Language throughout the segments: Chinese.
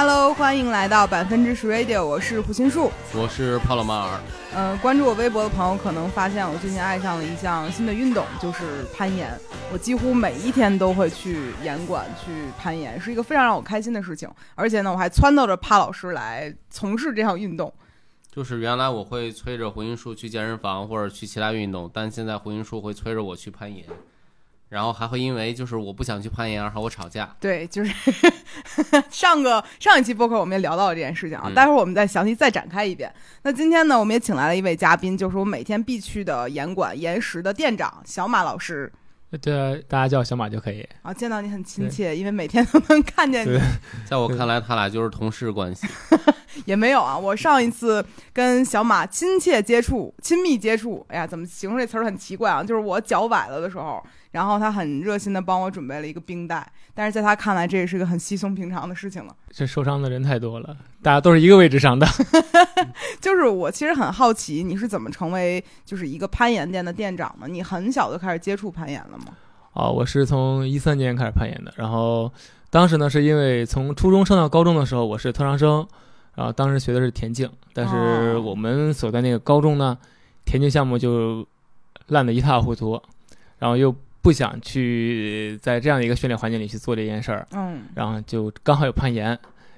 Hello，欢迎来到百分之十 Radio，我是胡心树。我是帕洛马尔。呃，关注我微博的朋友可能发现我最近爱上了一项新的运动，就是攀岩。我几乎每一天都会去岩馆去攀岩，是一个非常让我开心的事情。而且呢，我还撺掇着帕老师来从事这项运动。就是原来我会催着胡心树去健身房或者去其他运动，但现在胡心树会催着我去攀岩。然后还会因为就是我不想去攀岩而和我吵架。对，就是 上个上一期播客我们也聊到了这件事情啊，待会儿我们再详细再展开一遍。那今天呢，我们也请来了一位嘉宾，就是我每天必去的岩馆岩石的店长小马老师。对，大家叫小马就可以。啊，见到你很亲切，因为每天都能看见你。在我看来，他俩就是同事关系。也没有啊，我上一次跟小马亲切接触、亲密接触，哎呀，怎么形容这词儿很奇怪啊？就是我脚崴了的时候。然后他很热心的帮我准备了一个冰袋，但是在他看来这也是个很稀松平常的事情了。这受伤的人太多了，大家都是一个位置上的。就是我其实很好奇，你是怎么成为就是一个攀岩店的店长的？你很小就开始接触攀岩了吗？啊，我是从一三年开始攀岩的。然后当时呢，是因为从初中升到高中的时候，我是特长生，然后当时学的是田径，但是我们所在那个高中呢，田径项目就烂得一塌糊涂，然后又。不想去在这样的一个训练环境里去做这件事儿，嗯，然后就刚好有攀岩，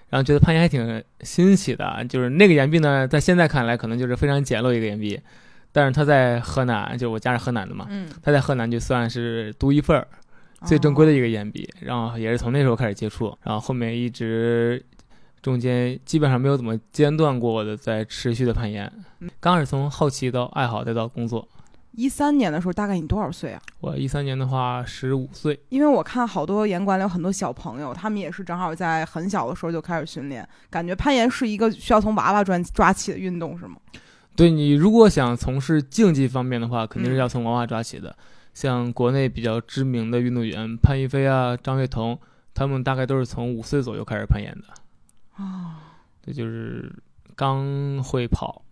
然后觉得攀岩还挺新奇的，就是那个岩壁呢，在现在看来可能就是非常简陋一个岩壁，但是他在河南，就是我家是河南的嘛，嗯，它在河南就算是独一份儿，最正规的一个岩壁，然后也是从那时候开始接触，然后后面一直中间基本上没有怎么间断过的在持续的攀岩，刚开始从好奇到爱好再到工作。一三年的时候，大概你多少岁啊？我一三年的话，十五岁。因为我看好多岩馆里有很多小朋友，他们也是正好在很小的时候就开始训练。感觉攀岩是一个需要从娃娃抓抓起的运动，是吗？对你如果想从事竞技方面的话，肯定是要从娃娃抓起的。像国内比较知名的运动员潘一飞啊、张悦彤，他们大概都是从五岁左右开始攀岩的。啊，这就是刚会跑。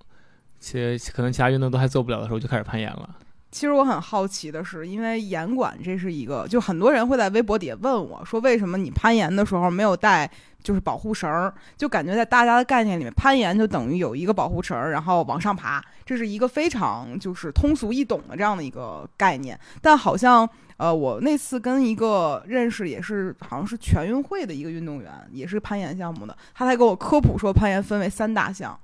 其实可能其他运动都还做不了的时候，就开始攀岩了。其实我很好奇的是，因为岩馆这是一个，就很多人会在微博底下问我说，为什么你攀岩的时候没有带就是保护绳儿？就感觉在大家的概念里面，攀岩就等于有一个保护绳儿，然后往上爬，这是一个非常就是通俗易懂的这样的一个概念。但好像呃，我那次跟一个认识也是好像是全运会的一个运动员，也是攀岩项目的，他才给我科普说，攀岩分为三大项。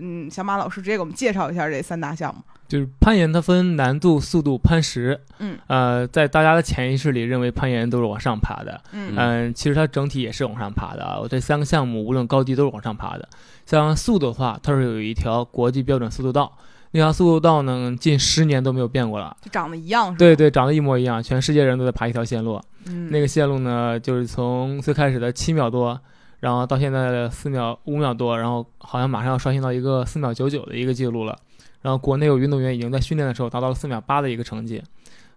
嗯，小马老师直接给我们介绍一下这三大项目。就是攀岩，它分难度、速度、攀石。嗯，呃，在大家的潜意识里，认为攀岩都是往上爬的。嗯嗯，其实它整体也是往上爬的啊。我这三个项目，无论高低都是往上爬的。像速度的话，它是有一条国际标准速度道，那条速度道呢，近十年都没有变过了，就长得一样。对对，长得一模一样，全世界人都在爬一条线路。嗯，那个线路呢，就是从最开始的七秒多。然后到现在的四秒五秒多，然后好像马上要刷新到一个四秒九九的一个记录了。然后国内有运动员已经在训练的时候达到了四秒八的一个成绩，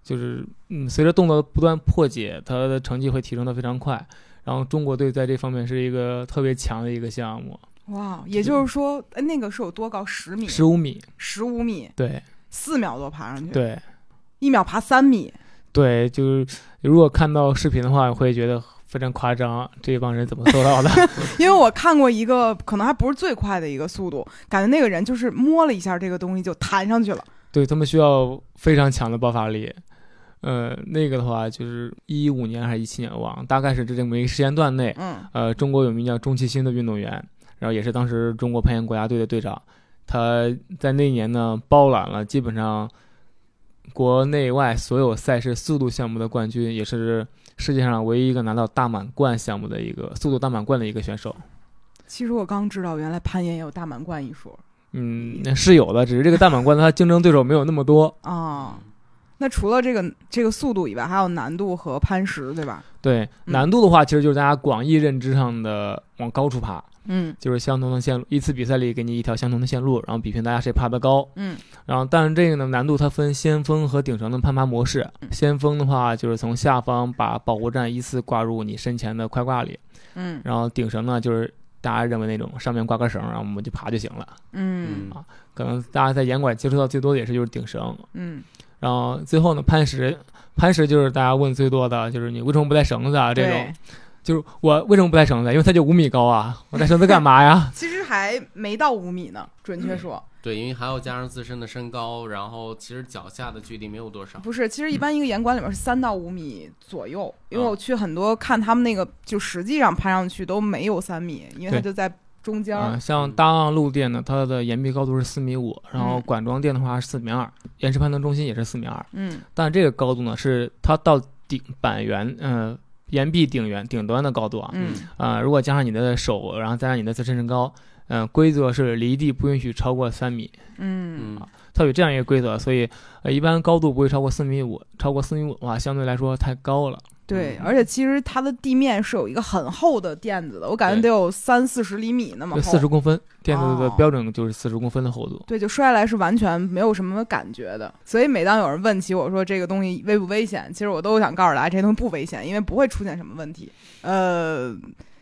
就是嗯，随着动作不断破解，他的成绩会提升的非常快。然后中国队在这方面是一个特别强的一个项目。哇，也就是说，那个是有多高？十米？十五米？十五米？对，四秒多爬上去？对，一秒爬三米？对，就是如果看到视频的话，会觉得。非常夸张，这帮人怎么做到的？因为我看过一个，可能还不是最快的一个速度，感觉那个人就是摸了一下这个东西就弹上去了。对他们需要非常强的爆发力。呃，那个的话就是一五年还是一七年，我忘了，大概是这么一个时间段内。嗯。呃，中国有名叫钟其新的运动员，然后也是当时中国攀岩国家队的队长，他在那一年呢包揽了基本上国内外所有赛事速度项目的冠军，也是。世界上唯一一个拿到大满贯项目的一个速度大满贯的一个选手。其实我刚知道，原来攀岩也有大满贯一说。嗯，是有的，只是这个大满贯它竞争对手没有那么多啊。那除了这个这个速度以外，还有难度和攀石，对吧？对，难度的话，其实就是大家广义认知上的往高处爬。嗯，就是相同的线路，一次比赛里给你一条相同的线路，然后比拼大家谁爬得高。嗯，然后但是这个呢，难度它分先锋和顶绳的攀爬模式。先锋的话就是从下方把保护站依次挂入你身前的快挂里。嗯，然后顶绳呢，就是大家认为那种上面挂根绳，然后我们就爬就行了。嗯啊，可能大家在岩馆接触到最多的也是就是顶绳。嗯，然后最后呢，潘石，潘石就是大家问最多的就是你为什么不带绳子啊这种。就是我为什么不带绳子？因为它就五米高啊，我带绳子干嘛呀？其实还没到五米呢，准确说对，因为还要加上自身的身高，然后其实脚下的距离没有多少。不是。其实一般一个岩馆里面是三到五米左右，因为啊我去很多看他们那个，就实际上攀上去都没有三米，因为它就在中间啊。嗯，像大望路店呢，它的岩壁高度是四米五，然后嗯。管庄店的话是四米二，岩石攀登中心也是四米二，嗯。但这个高度呢是它到顶板缘，嗯、岩壁顶缘顶端的高度啊，嗯。啊、如果加上你的手，然后再加上你的自身身高，嗯、规则是离地不允许超过三米，嗯。嗯，它有这样一个规则，所以呃一般高度不会超过四米五，超过四米五的话，相对来说太高了。对，嗯而且其实它的地面是有一个很厚的垫子的，我感觉得有三四十厘米那么厚。四十公分，垫子的哦标准就是四十公分的厚度。对，就摔下来是完全没有什么感觉的。所以每当有人问起我说这个东西危不危险，其实我都想告诉大家，这东西不危险，因为不会出现什么问题。呃，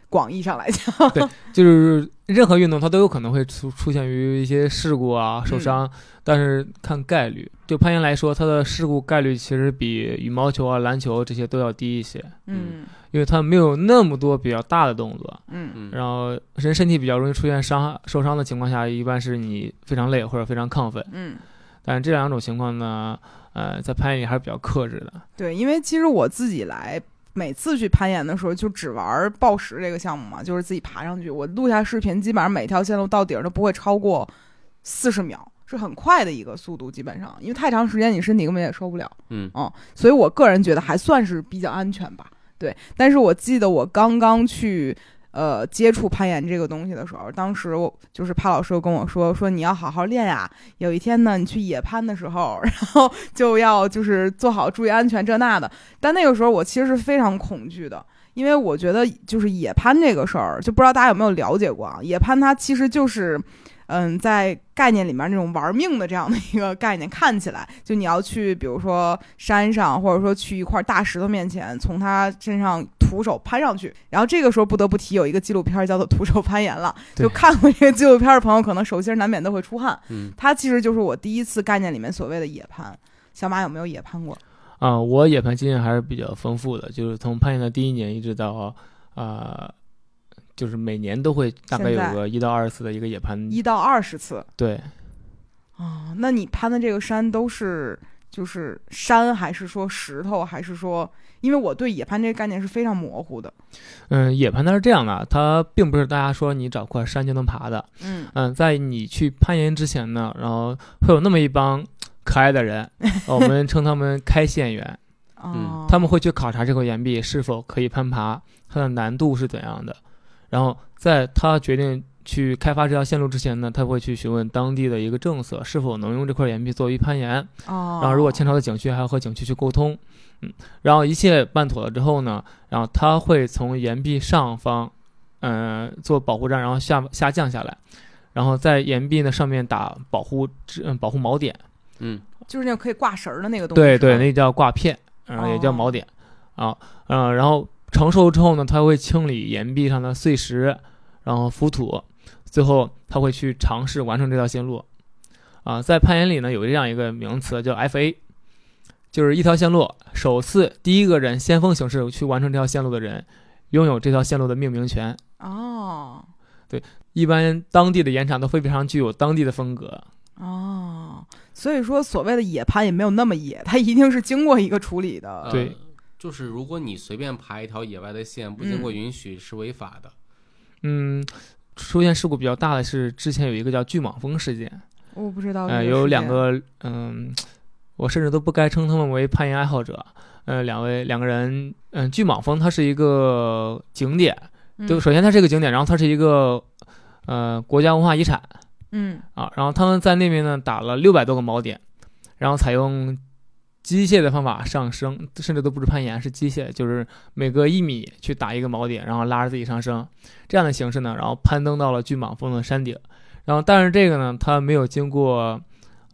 广义上来讲，对就是任何运动它都有可能会出出现于一些事故啊、受伤，但是看概率。就攀岩来说，它的事故概率其实比羽毛球啊、篮球这些都要低一些，嗯因为它没有那么多比较大的动作。嗯嗯，然后人身体比较容易出现伤受伤的情况下，一般是你非常累或者非常亢奋。嗯，但是这两种情况呢，呃，在攀岩里还是比较克制的。对，因为其实我自己来。每次去攀岩的时候，就只玩抱石这个项目嘛，就是自己爬上去。我录下视频，基本上每条线路到顶儿都不会超过四十秒，是很快的一个速度，基本上，因为太长时间你身体根本也受不了。嗯嗯，所以我个人觉得还算是比较安全吧。对，但是我记得我刚刚去呃接触攀岩这个东西的时候，当时我就是潘老师又跟我说说你要好好练呀，有一天呢你去野攀的时候，然后就要就是做好注意安全这那的。但那个时候我其实是非常恐惧的。因为我觉得，就是野攀这个事儿，就不知道大家有没有了解过啊？野攀它其实就是，嗯，在概念里面那种玩命的这样的一个概念，看起来就你要去，比如说山上，或者说去一块大石头面前，从它身上徒手攀上去。然后这个时候不得不提有一个纪录片叫做《徒手攀岩》了，就看过这个纪录片的朋友，可能手心难免都会出汗。嗯，它其实就是我第一次概念里面所谓的野攀。小马有没有野攀过？啊、我野攀经验还是比较丰富的，就是从攀岩的第一年一直到啊、就是每年都会大概有个一到二十次的一个野攀。一到二十次对，啊、那你攀的这个山都是就是山，还是说石头，还是说？因为我对野攀这个概念是非常模糊的。嗯，野攀它是这样的，它并不是大家说你找块山就能爬的。嗯嗯，在你去攀岩之前呢，然后会有那么一帮可爱的人，我们称他们开线员，嗯，他们会去考察这块岩壁是否可以攀爬，它的难度是怎样的。然后在他决定去开发这条线路之前呢，他会去询问当地的一个政策，是否能用这块岩壁作为攀岩。哦，然后如果牵扯到景区，还要和景区去沟通。嗯，然后一切办妥了之后呢，然后他会从岩壁上方，嗯、做保护站，然后下下降下来，然后在岩壁呢上面打保护支嗯保护锚点。嗯，就是那个可以挂绳儿的那个东西。对对，那叫挂片，然后也叫哦锚点啊，嗯，然后成熟之后呢，他会清理岩壁上的碎石，然后浮土，最后他会去尝试完成这条线路。啊，在攀岩里呢，有这样一个名词叫 FA，就是一条线路，首次第一个人先锋形式去完成这条线路的人，拥有这条线路的命名权。哦对一般当地的岩场都非常具有当地的风格，哦，所以说所谓的野攀也没有那么野，它一定是经过一个处理的。呃对，就是如果你随便爬一条野外的线，不经过允许是违法的。嗯，出现事故比较大的是之前有一个叫巨蟒峰事件，我不知道。呃，有两。个，嗯，我甚至都不该称他们为攀岩爱好者。呃，两位两个人，嗯，巨蟒峰它是一个景点，就嗯首先它是一个景点，然后它是一个呃国家文化遗产嗯啊，然后他们在那边呢打了六百多个锚点，然后采用机械的方法上升，甚至都不是攀岩，是机械，就是每隔一米去打一个锚点，然后拉着自己上升，这样的形式呢，然后攀登到了巨蟒峰的山顶，然后但是这个呢，它没有经过。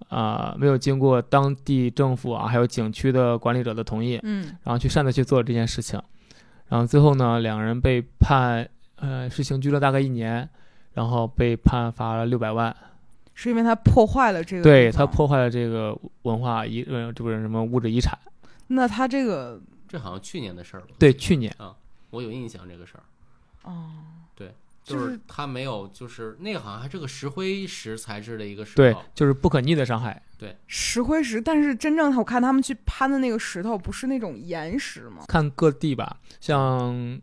呃、没有经过当地政府啊，还有景区的管理者的同意，嗯然后去擅自去做这件事情，然后最后呢，两个人被判呃是刑拘了大概一年，然后被判罚了六百万。是因为它破坏了这个。对它。破坏了这个文化遗呃这不是什么物质遗产。那它这个这好像去年的事儿了。对，去年啊我有印象这个事儿。哦，对，就就是是它没有，就是那个好像还是个石灰石材质的一个石头对头，，就是不可逆的伤害。对石灰石，但是真正我看他们去攀的那个石头，不是那种岩石吗？看各地吧，像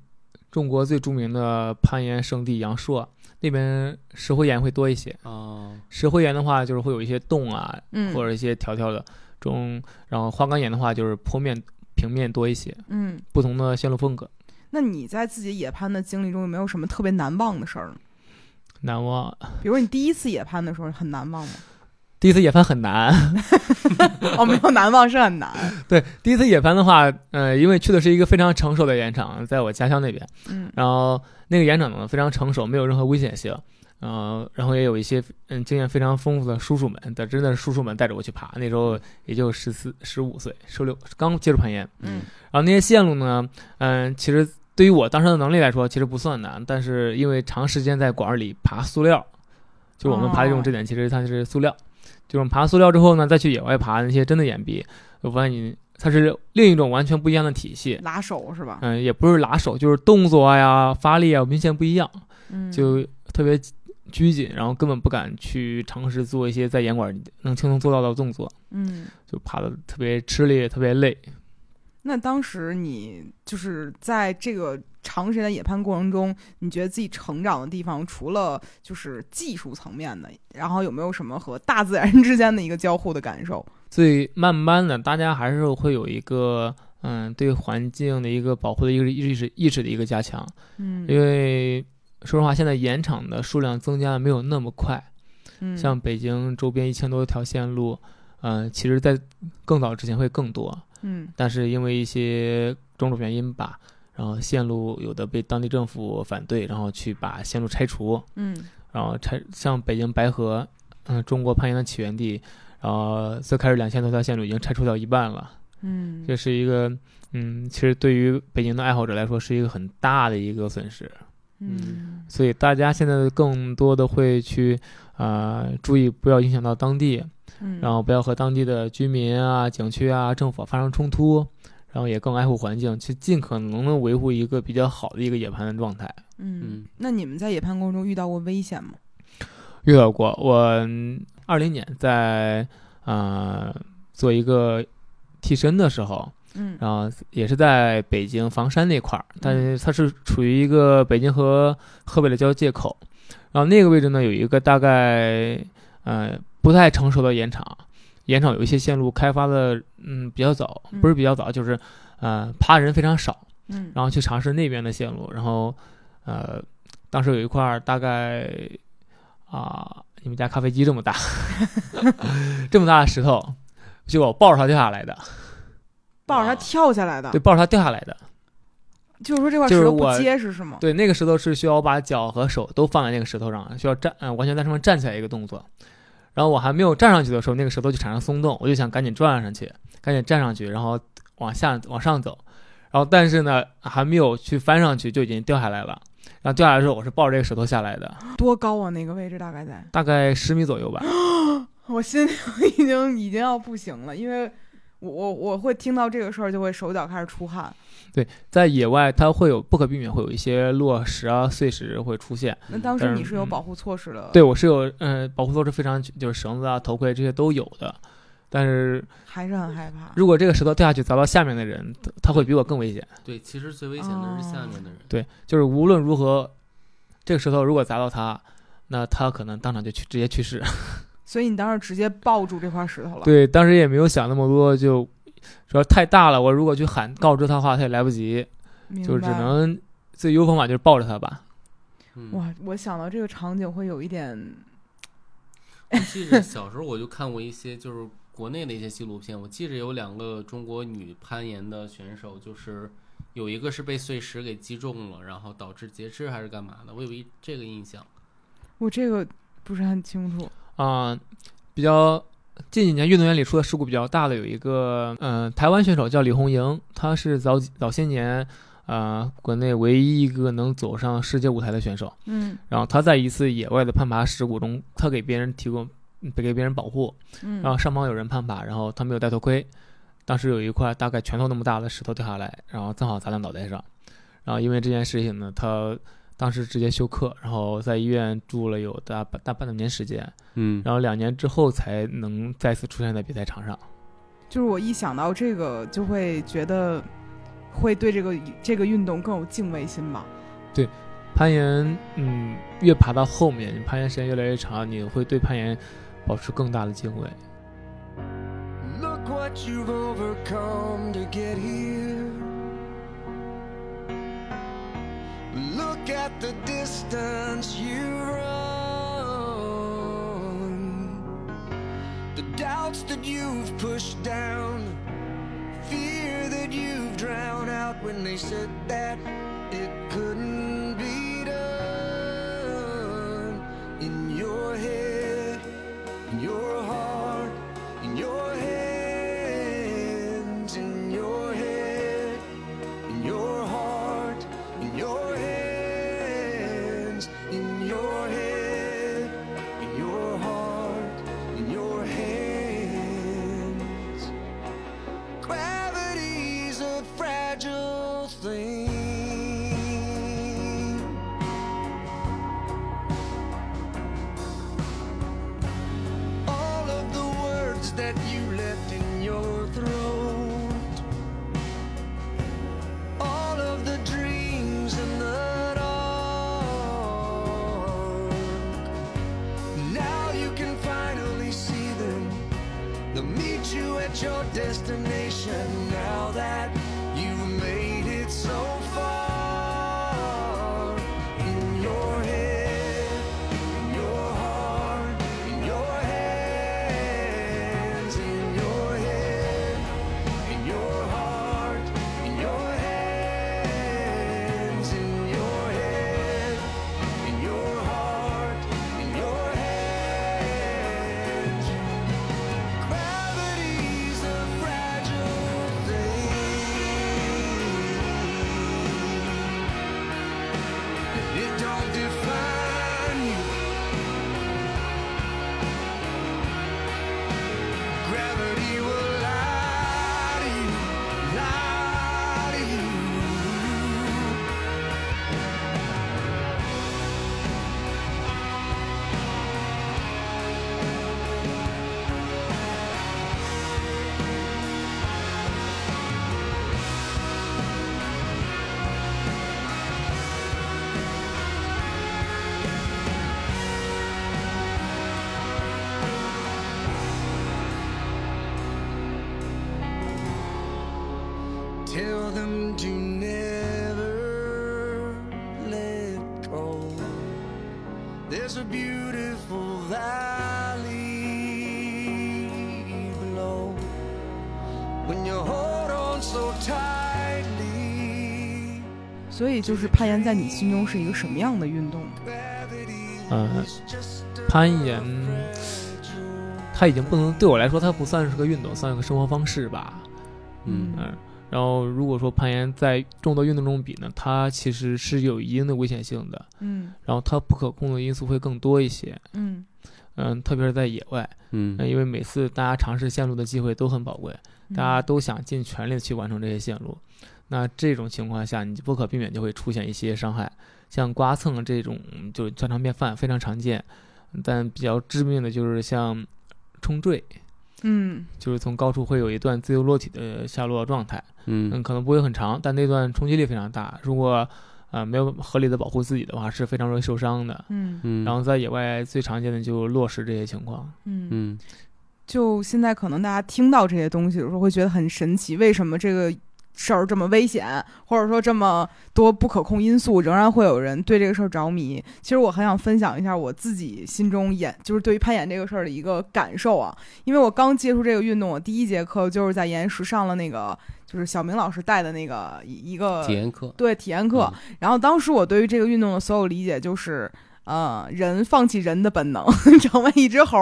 中国最著名的攀岩圣地阳朔那边石灰岩会多一些。啊，石灰岩的话，就是会有一些洞啊，嗯，或者一些条条的中，然后花岗岩的话就是坡面平面多一些，嗯，不同的线路风格。那你在自己野攀的经历中有没有什么特别难忘的事儿呢？难忘，比如你第一次野攀的时候很难忘吗？第一次野攀很难。哦，没有难忘，是很难。对，第一次野攀的话，呃，因为去的是一个非常成熟的岩场，在我家乡那边，嗯然后那个岩场呢非常成熟，没有任何危险性。呃，然后也有一些嗯经验非常丰富的叔叔们，的真的是叔叔们带着我去爬，那时候也就十四、十五岁、十六，刚接触攀岩。嗯然后那些线路呢，嗯、其实对于我当时的能力来说，其实不算难，但是因为长时间在馆儿里爬塑料，就我们爬这种哦支点，其实它是塑料。就是爬塑料之后呢，再去野外爬那些真的岩壁，我发现你它是另一种完全不一样的体系。拉手是吧？嗯、也不是拉手，就是动作呀、发力啊，明显不一样，嗯，就特别拘谨，然后根本不敢去尝试做一些在岩馆里能轻松做到的动作，嗯。就爬的特别吃力，特别累。那当时你就是在这个长时间的野攀过程中，你觉得自己成长的地方，除了就是技术层面的，然后有没有什么和大自然 之间的一个交互的感受？所以慢慢的，大家还是会有一个嗯对环境的一个保护的一个意识意识的一个加强，嗯。因为说实话，现在盐场的数量增加的没有那么快，嗯。像北京周边一千多条线路，嗯、其实在更早之前会更多，嗯。但是因为一些种种原因吧，然后线路有的被当地政府反对，然后去把线路拆除，嗯。然后拆像北京白河，嗯、中国攀岩的起源地，然后最开始两千多条线路已经拆除掉一半了，嗯。这是一个，嗯，其实对于北京的爱好者来说是一个很大的一个损失，嗯。所以大家现在更多的会去，啊、注意不要影响到当地，嗯，然后不要和当地的居民啊、景区啊、政府发生冲突，然后也更爱护环境，去尽可能的维护一个比较好的一个野攀的状态。嗯嗯，那你们在野攀过程中遇到过危险吗？遇到过，我二零年在呃做一个替身的时候，嗯然后也是在北京房山那块儿，但是它是处于一个北京和河北的交界口，然后那个位置呢有一个大概呃不太成熟的盐场，盐场有一些线路开发的嗯比较早，不是比较早，就是呃爬人非常少，嗯然后去尝试那边的线路，然后呃当时有一块儿大概啊、你们家咖啡机这么大，这么大的石头，就我抱着它掉下来的，抱着它跳下来的对，，抱着它掉下来的。就是说这块石头不结实是吗？对，那个石头是需要我把脚和手都放在那个石头上，需要站，嗯、完全在上面站起来一个动作。然后我还没有站上去的时候，那个舌头就产生松动，我就想赶紧转上去，赶紧站上去，然后往下往上走。然后但是呢，还没有去翻上去就已经掉下来了。然后掉下来的时候，我是抱着这个舌头下来的，多高啊？那个位置大概在？大概十米左右吧。我心里已经已经要不行了，因为我我我会听到这个事儿就会手脚开始出汗。对在野外，它会有不可避免会有一些落石啊、碎石会出现。那当时你是有嗯保护措施的，对，我是有，嗯、保护措施非常，就是绳子啊、头盔这些都有的。但是还是很害怕。如果这个石头掉下去砸到下面的人，他他会比我更危险。对，其实最危险的是下面的人。对，就是无论如何，这个石头如果砸到他，那他可能当场就去直接去世。所以你当时直接抱住这块石头了。，对，当时也没有想那么多，就主要太大了，我如果去喊告知他的话，他也来不及，就只能最优方法就是抱着他吧。嗯，哇，我想到这个场景会有一点，我记得小时候我就看过一些就是国内的一些纪录片，我记着有两个中国女攀岩的选手，就是有一个是被碎石给击中了，然后导致截肢还是干嘛的，我有一这个印象。我这个不是很清楚。啊、比较近几年运动员里出的事故比较大的有一个，嗯、台湾选手叫李红莹，她是早几早些年，呃，国内唯一一个能走上世界舞台的选手。嗯。然后他在一次野外的攀爬事故中，他给别人提供，给别人保护，嗯，然后上方有人攀爬，然后他没有戴头盔，当时有一块大概拳头那么大的石头掉下来，然后正好砸在脑袋上，然后因为这件事情呢，他当时直接休克，然后在医院住了有大半大半年时间，嗯，然后两年之后才能再次出现在比赛场上。就是我一想到这个，就会觉得会对这个这个运动更有敬畏心吧。对攀岩，嗯，越爬到后面，你攀岩时间越来越长，你会对攀岩保持更大的敬畏。Look what you've overcome to get here. At the distance you run. The doubts that you've pushed down. Fear that you've drowned out when they said that There's a beautiful valley below. When you hold on so tightly, 所以就是攀岩在你心中是一个什么样的运动攀岩它已经不能对我来说，它不算是个运动，算是个生活方式吧。嗯嗯，然后如果说攀岩在众多运动中比呢，它其实是有一定的危险性的，嗯然后它不可控的因素会更多一些。嗯嗯，特别是在野外，嗯嗯，因为每次大家尝试线路的机会都很宝贵，嗯大家都想尽全力地去完成这些线路。那这种情况下，你不可避免就会出现一些伤害，像刮蹭这种就家常便饭，非常常见。但比较致命的就是像冲坠，嗯就是从高处会有一段自由落体的下落状态，嗯，嗯可能不会很长，但那段冲击力非常大。如果呃没有合理的保护自己的话，是非常容易受伤的。嗯嗯，然后在野外最常见的就落石这些情况。嗯，嗯就现在可能大家听到这些东西的时候，会觉得很神奇，为什么这个事儿这么危险，或者说这么多不可控因素，仍然会有人对这个事儿着迷。其实我很想分享一下我自己心中演，就是对于攀岩这个事儿的一个感受啊。因为我刚接触这个运动，我第一节课就是在岩石上了那个，就是小明老师带的那个一一个体验课，对体验课。嗯然后当时我对于这个运动的所有理解就是，呃，人放弃人的本能，成为一只猴，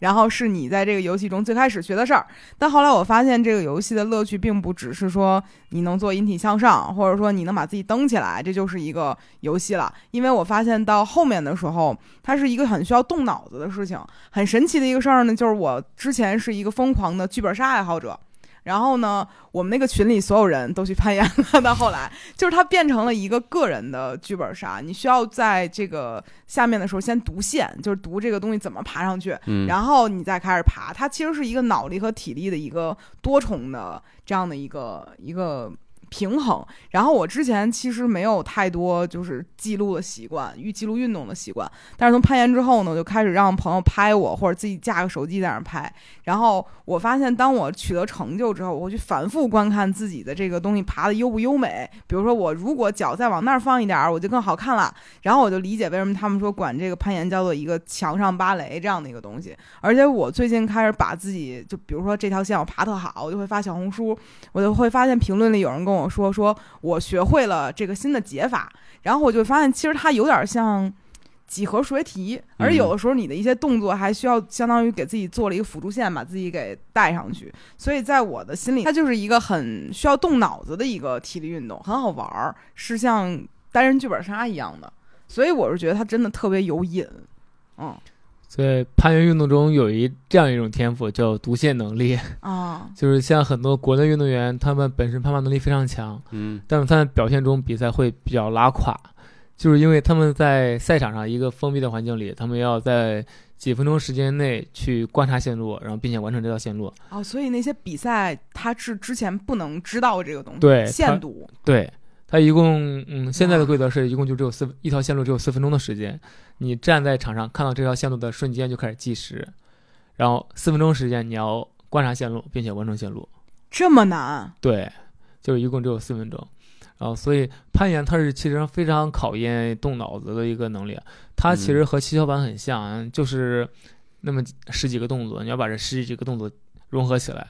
然后是你在这个游戏中最开始学的事儿。但后来我发现，这个游戏的乐趣并不只是说你能做引体向上，或者说你能把自己蹬起来，这就是一个游戏了。因为我发现到后面的时候，它是一个很需要动脑子的事情。很神奇的一个事儿呢，就是我之前是一个疯狂的剧本杀爱好者。然后呢，我们那个群里所有人都去攀岩了。到后来，就是它变成了一个个人的剧本杀，你需要在这个下面的时候先读线，就是读这个东西怎么爬上去，嗯，然后你再开始爬。它其实是一个脑力和体力的一个多重的这样的一个一个平衡。然后我之前其实没有太多就是记录的习惯，预记录运动的习惯。但是从攀岩之后呢，我就开始让朋友拍我，或者自己架个手机在那儿拍。然后我发现，当我取得成就之后，我会去反复观看自己的这个东西爬的优不优美。比如说，我如果脚再往那儿放一点儿，我就更好看了。然后我就理解为什么他们说管这个攀岩叫做一个墙上芭蕾这样的一个东西。而且我最近开始把自己，就比如说这条线我爬特好，我就会发小红书，我就会发现评论里有人跟我说，说我学会了这个新的解法。然后我就发现，其实它有点像几何数学题，而有的时候你的一些动作还需要相当于给自己做了一个辅助线，把自己给带上去。所以在我的心里，它就是一个很需要动脑子的一个体力运动，很好玩儿，是像单人剧本杀一样的。所以我是觉得它真的特别有瘾，嗯在攀岩运动中有一这样一种天赋叫读线能力，啊 就是像很多国内运动员，他们本身攀爬能力非常强，嗯。但是他们表现中比赛会比较拉垮，就是因为他们在赛场上一个封闭的环境里，他们要在几分钟时间内去观察线路，然后并且完成这条线路。哦，所以那些比赛他是之前不能知道这个东西，对它限读，对，它一共嗯，现在的规则是一共就只有四一条线路只有四分钟的时间，你站在场上看到这条线路的瞬间就开始计时，然后四分钟时间你要观察线路并且完成线路。这么难，对，就一共只有四分钟。然后，所以攀岩它是其实非常考验动脑子的一个能力。它其实和七巧板很像，就是那么十几个动作，你要把这十几个动作融合起来。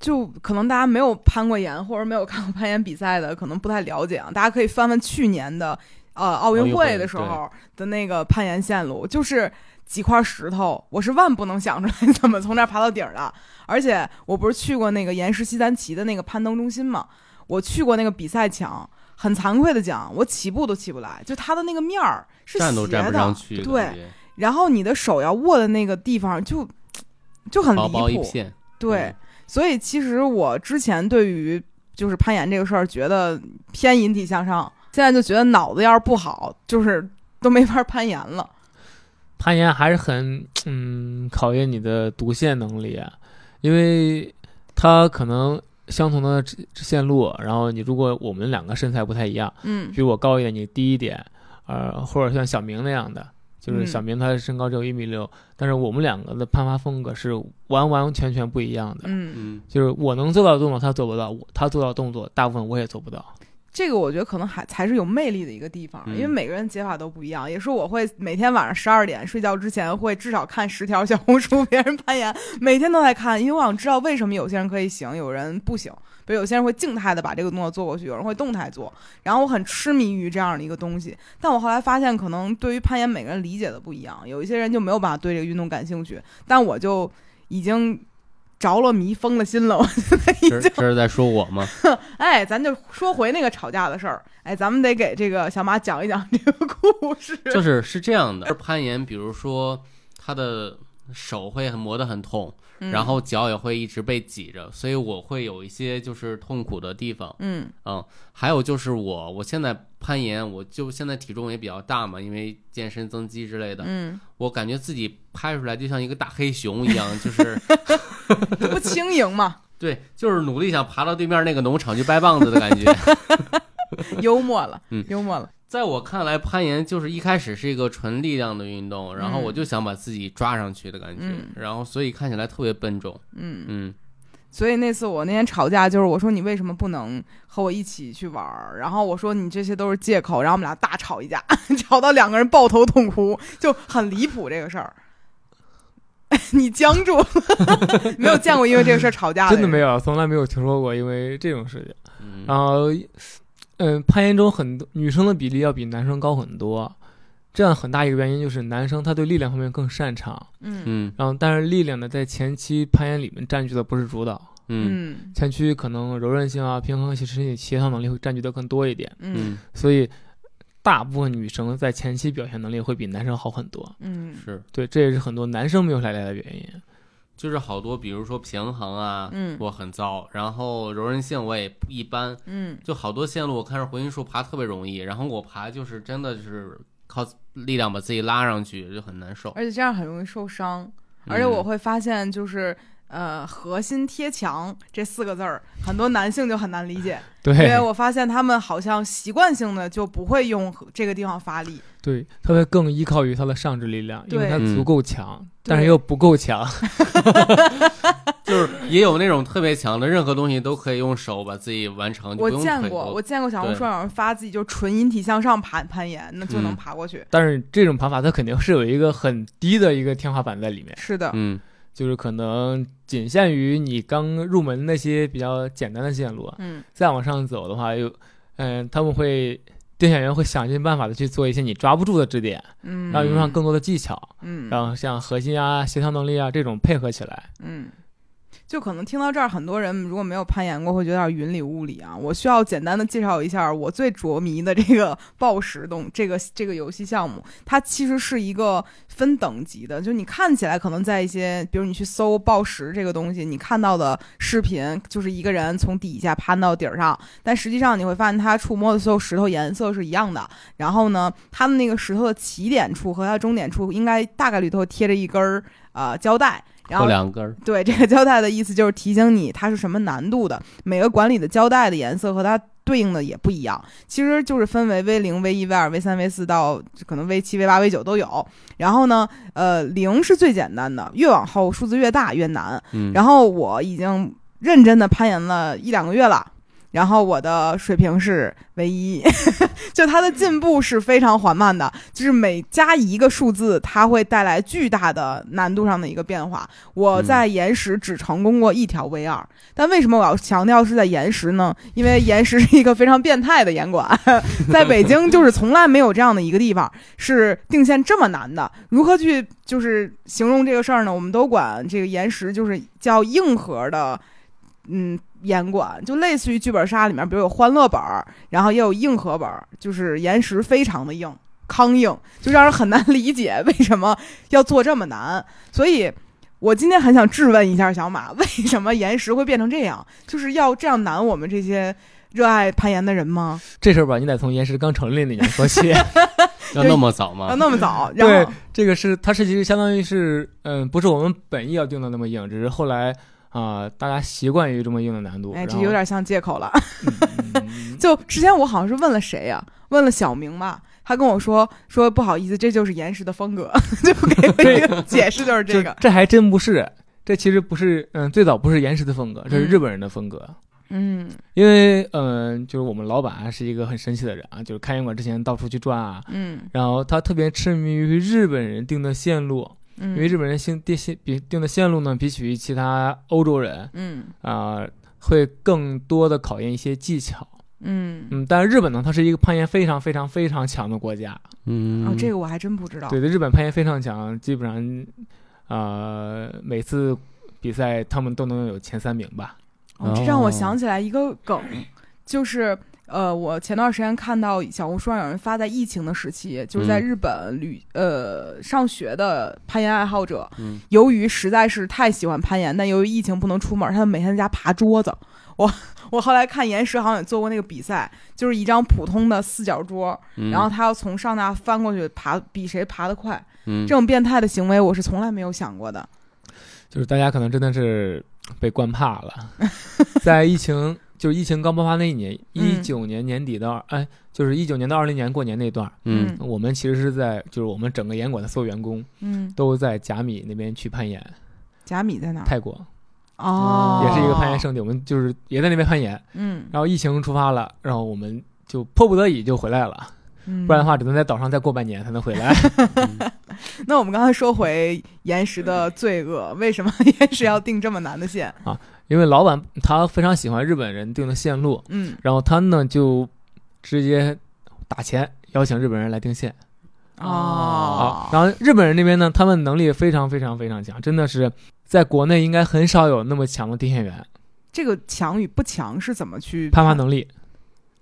就可能大家没有攀过岩或者没有看过攀岩比赛的，可能不太了解啊。大家可以翻翻去年的呃奥运会的时候的那个攀岩线路，就是几块石头，我是万不能想出来怎么从那儿爬到顶儿的。而且我不是去过那个岩石西三旗的那个攀登中心嘛，我去过那个比赛墙。很惭愧的讲，我起步都起不来，就它的那个面儿是站都站不斜的上去，对然后你的手要握的那个地方就就很离薄薄一谱，片，对嗯，所以其实我之前对于就是攀岩这个事儿，觉得偏引体向上，现在就觉得脑子要是不好，就是都没法攀岩了。攀岩还是很嗯考验你的读线能力，啊，因为它可能相同的线路，然后你如果我们两个身材不太一样，嗯比我高一点，你低一点，呃，或者像小明那样的，就是嗯小明他的身高只有一米六，但是我们两个的攀爬风格是完完全全不一样的。嗯，嗯就是我能做到的动作他做不到，我他做到的动作大部分我也做不到。这个我觉得可能还才是有魅力的一个地方，嗯因为每个人解法都不一样。也是我会每天晚上十二点睡觉之前会至少看十条小红书 别人攀岩，每天都在看，因为我想知道为什么有些人可以行，有人不行。比如有些人会静态的把这个动作做过去，有人会动态做。然后我很痴迷于这样的一个东西，但我后来发现，可能对于攀岩每个人理解的不一样，有一些人就没有办法对这个运动感兴趣，但我就已经着了迷、疯了心了。我现在已经这是在说我吗？哎，咱就说回那个吵架的事儿。哎，咱们得给这个小马讲一讲这个故事。就是是这样的，攀岩，比如说他的手会很磨得很痛，嗯然后脚也会一直被挤着，所以我会有一些就是痛苦的地方。嗯嗯，还有就是我，我现在攀岩，我就现在体重也比较大嘛，因为健身增肌之类的，嗯，我感觉自己拍出来就像一个大黑熊一样，就是这 不轻盈嘛，对，就是努力想爬到对面那个农场去掰棒子的感觉。幽默了，嗯幽默了。在我看来，攀岩就是一开始是一个纯力量的运动，然后我就想把自己抓上去的感觉，嗯然后所以看起来特别笨重。嗯，嗯，所以那次我那天吵架，就是我说你为什么不能和我一起去玩儿？然后我说你这些都是借口，然后我们俩大吵一架，吵到两个人抱头痛哭，就很离谱这个事儿。你僵住了，没有见过因为这个事儿吵架的真的没有，从来没有听说过因为这种事情。嗯然后，嗯，攀岩中很多女生的比例要比男生高很多，这样很大一个原因就是男生他对力量方面更擅长，嗯嗯。然后但是力量呢在前期攀岩里面占据的不是主导，嗯嗯。前期可能柔韧性啊、平衡性、身体协调能力会占据的更多一点，嗯嗯，所以大部分女生在前期表现能力会比男生好很多。嗯。是，对，这也是很多男生没有下来的原因。就是好多，比如说平衡啊，嗯我很糟，然后柔韧性我也一般，嗯就好多线路我看着回音树爬特别容易，然后我爬就是真的是靠力量把自己拉上去，就很难受。而且这样很容易受伤。而且嗯我会发现，就是呃，核心贴墙这四个字儿，很多男性就很难理解，对因为我发现他们好像习惯性的就不会用这个地方发力。对，他会更依靠于他的上肢力量，因为他足够强，但是又不够强。就是也有那种特别强的，任何东西都可以用手把自己完成，我见过，我见过小红书上有人发自己就纯引体向上攀攀岩，那就能嗯爬过去。但是这种爬法，它肯定是有一个很低的一个天花板在里面，是的，嗯就是可能仅限于你刚入门那些比较简单的线路，嗯。再往上走的话，又，嗯、他们会电选员会想尽办法的去做一些你抓不住的支点，嗯，然后用上更多的技巧，嗯，然后像核心啊、协调能力啊这种配合起来。嗯，就可能听到这儿，很多人如果没有攀岩过，会觉得有点云里雾里啊。我需要简单的介绍一下我最着迷的这个 暴食动这个这个游戏项目。它其实是一个分等级的，就你看起来可能在一些，比如你去搜暴食这个东西，你看到的视频就是一个人从底下攀到底儿上，但实际上你会发现他触摸的所有石头颜色是一样的。然后呢，他的那个石头的起点处和它终点处应该大概率都贴着一根儿呃胶带。然后后两根儿，对，这个胶带的意思就是提醒你它是什么难度的。每个管理的胶带的颜色和它对应的也不一样，其实就是分为 V 零、V 一、V 二、V 三、V 四到可能 V 七、V 八、V 九都有。然后呢，呃，零是最简单的，越往后数字越大越难。嗯，然后我已经认真的攀岩了一两个月了。然后我的水平是唯一，就它的进步是非常缓慢的，就是每加一个数字，它会带来巨大的难度上的一个变化。我在岩石只成功过一条 V 二，但为什么我要强调是在岩石呢？因为岩石是一个非常变态的岩馆，在北京就是从来没有这样的一个地方是定线这么难的。如何去就是形容这个事儿呢？我们都管这个岩石就是叫硬核的，嗯。岩馆就类似于剧本杀里面，比如有欢乐本儿，然后也有硬核本儿，就是岩石非常的硬，康硬，就让人很难理解为什么要做这么难。所以，我今天很想质问一下小马，为什么岩石会变成这样？就是要这样难我们这些热爱攀岩的人吗？这事儿吧，你得从岩石刚成立那年 说起。要那么早吗要？那么早？然对后，这个是它是其实相当于是，嗯，不是我们本意要定的那么硬，只是后来啊、大家习惯于这么硬的难度。哎，这有点像借口了。嗯 就之前我好像是问了谁呀、问了小明吧，他跟我说说不好意思，这就是岩石的风格，就给我一个解释就是这个。这还真不是，这其实不是，嗯，最早不是岩石的风格，这是日本人的风格。嗯因为，嗯，就是我们老板是一个很神奇的人啊，就是开烟馆之前到处去转啊，嗯然后他特别痴迷于日本人定的线路，嗯，因为日本人定定线比定的线路呢，比起于其他欧洲人嗯啊、会更多的考验一些技巧。嗯嗯，但是日本呢，它是一个攀岩非常非常非常强的国家。嗯，哦，这个我还真不知道。对对，日本攀岩非常强，基本上，呃，每次比赛他们都能有前三名吧。哦，这让我哦想起来一个梗，就是呃，我前段时间看到小红书上有人发，在疫情的时期，就是在嗯日本旅、呃上学的攀岩爱好者，嗯由于实在是太喜欢攀岩，但由于疫情不能出门，他们每天在家爬桌子。我我后来看岩石好像也做过那个比赛，就是一张普通的四角桌，嗯，然后他要从上那翻过去爬，比谁爬得快。嗯这种变态的行为，我是从来没有想过的。就是大家可能真的是被惯怕了，在疫情就是疫情刚爆发那一年，一嗯九年年底到哎，就是一九年到二零年过年那段儿，嗯我们其实是在就是我们整个严管的所有员工嗯，都在贾米那边去攀岩，贾米在哪？泰国哦，也是一个攀岩圣地，我们就是也在那边攀岩，嗯，然后疫情出发了，然后我们就迫不得已就回来了，嗯，不然的话只能在岛上再过半年才能回来。那我们刚才说回岩石的罪恶，为什么 岩石要定这么难的线？因为老板他非常喜欢日本人定的线路，嗯，然后他呢就直接打钱邀请日本人来定线哦啊。，然后日本人那边呢，他们能力非常非常非常强，真的是在国内应该很少有那么强的定线员，这个强与不强是怎么去攀爬能力。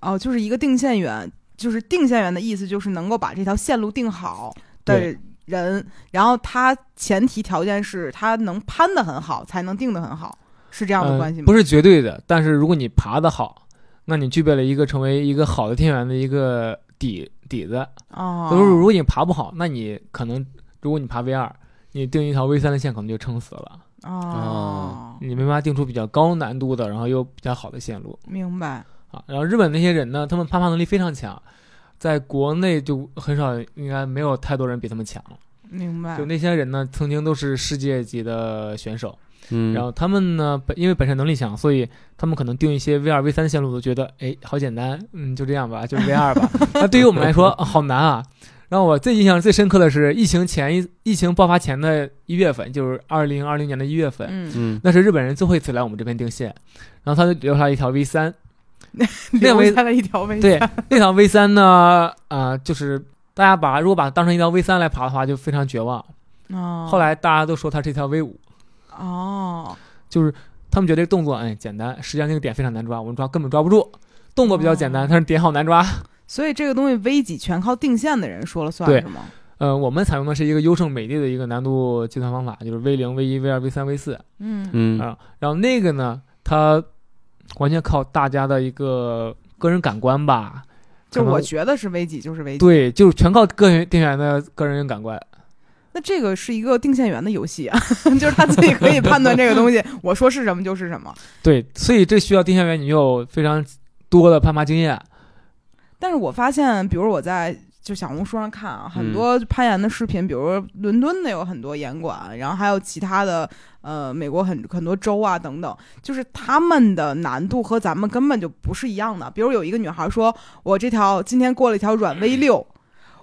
哦，就是一个定线员，就是定线员的意思就是能够把这条线路定好的人，然后他前提条件是他能攀得很好，才能定得很好，是这样的呃关系吗？不是绝对的，但是如果你爬得好，那你具备了一个成为一个好的天元的一个底底子。哦，就是如果你爬不好，那你可能如果你爬 V 二，你定一条 V 三的线可能就撑死了，哦，你没法定出比较高难度的，然后又比较好的线路明白。啊。然后日本那些人呢，他们攀爬能力非常强，在国内就很少，应该没有太多人比他们强。明白就，那些人呢，曾经都是世界级的选手，嗯，然后他们呢，本因为本身能力强，所以他们可能定一些 V 二、V 三线路都觉得，哎，好简单，嗯，就这样吧，就是 V 二吧。那对于我们来说，啊好难啊。然后我最印象最深刻的是疫情前一疫情爆发前的一月份，就是二零二零年的一月份，嗯，嗯。那是日本人最后一次来我们这边定线，然后他就留下了一条 V 三，留为下了一条 V 对，那条 V 三呢，啊、就是大家把如果把它当成一条 V 三来爬的话，就非常绝望。哦，后来大家都说它是一条 V 五，哦，就是他们觉得这个动作哎简单，实际上那个点非常难抓，我们抓根本抓不住。动作比较简单，哦但是点好难抓。所以这个东西 V 几全靠定线的人说了算是吗？呃，我们采用的是一个优胜美地的一个难度计算方法，就是 V 零、V 一、V 二、V 三、V 四嗯嗯啊。然后那个呢，它完全靠大家的一个个人感官吧。就我觉得是 V 几就是 V 几。对，就是全靠个人店员的个人感官。那这个是一个定线员的游戏啊，就是他自己可以判断这个东西，我说是什么就是什么。对，所以这需要定线员你有非常多的攀爬经验。但是我发现，比如我在就小红书上看啊，很嗯多攀岩的视频，比如说伦敦的有很多岩馆，然后还有其他的呃美国很很多州啊等等，就是他们的难度和咱们根本就不是一样的。比如有一个女孩说，我这条今天过了一条软 V 六。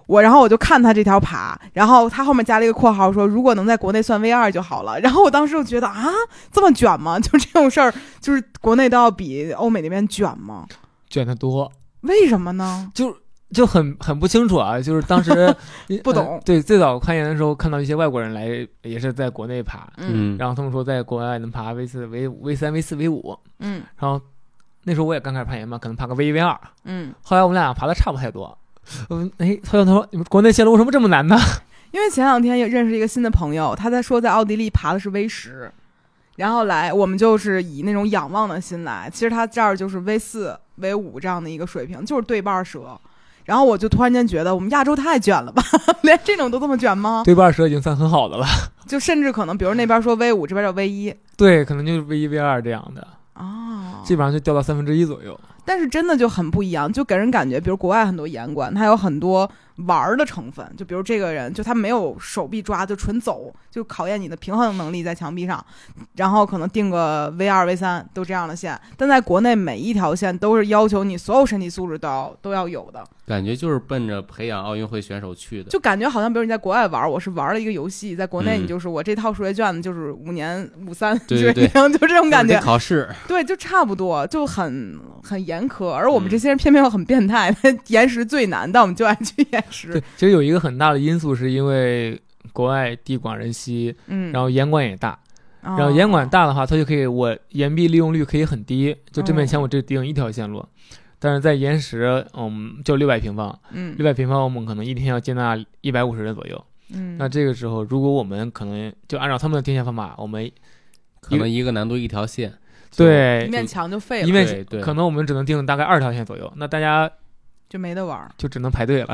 我然后我就看他这条爬，然后他后面加了一个括号说，如果能在国内算 V 二就好了。然后我当时就觉得啊，这么卷吗？就这种事儿，就是国内都要比欧美那边卷吗？卷得多，为什么呢？就就很很不清楚啊。就是当时 不懂呃对，最早攀岩的时候看到一些外国人来，也是在国内爬，嗯，然后他们说在国外能爬 V 四、V 五 V 三、V 四、V 五，嗯然后那时候我也刚开始攀岩嘛，可能爬个 V 一、V 二。嗯，后来我们俩爬的差不太多。嗯，哎，他说他说你们国内线路为什么这么难呢？因为前两天也认识一个新的朋友，他在说在奥地利爬的是 V 十，然后来我们就是以那种仰望的心来，其实他这儿就是 V 四、V 五这样的一个水平，就是对半折。然后我就突然间觉得我们亚洲太卷了吧，连这种都这么卷吗？对半折已经算很好的了。就甚至可能，比如那边说 V 五，这边叫 V 一对，可能就是 V 一、V 二这样的，哦，基本上就掉到三分之一左右。但是真的就很不一样，就给人感觉，比如国外很多严管，它有很多玩儿的成分。就比如这个人，就他没有手臂抓，就纯走，就考验你的平衡能力在墙壁上，然后可能定个 V 二、V 三都这样的线。但在国内，每一条线都是要求你所有身体素质都要都要有的，感觉就是奔着培养奥运会选手去的。就感觉好像比如你在国外玩，我是玩了一个游戏，在国内嗯你就是我这套数学卷子就是五年五三对，就这种感觉。考试，对，就差不多，就很很严苛。而我们嗯这些人偏偏又很变态，岩石最难，但我们就爱去岩石对。，其实有一个很大的因素是因为国外地广人稀，嗯，然后岩管也大，然然后岩管，大的话，它就可以我岩壁利用率可以很低，就这面哦墙我只定一条线路。但是在岩石，嗯，就六百平方，嗯六百平方我们可能一天要接纳一百五十人左右。嗯，那这个时候，如果我们可能就按照他们的定线方法，我们可能一个难度一条线。就，对一面墙就废了，一面对对可能我们只能定大概二条线左右，那大家就没得玩儿。就只能排队了。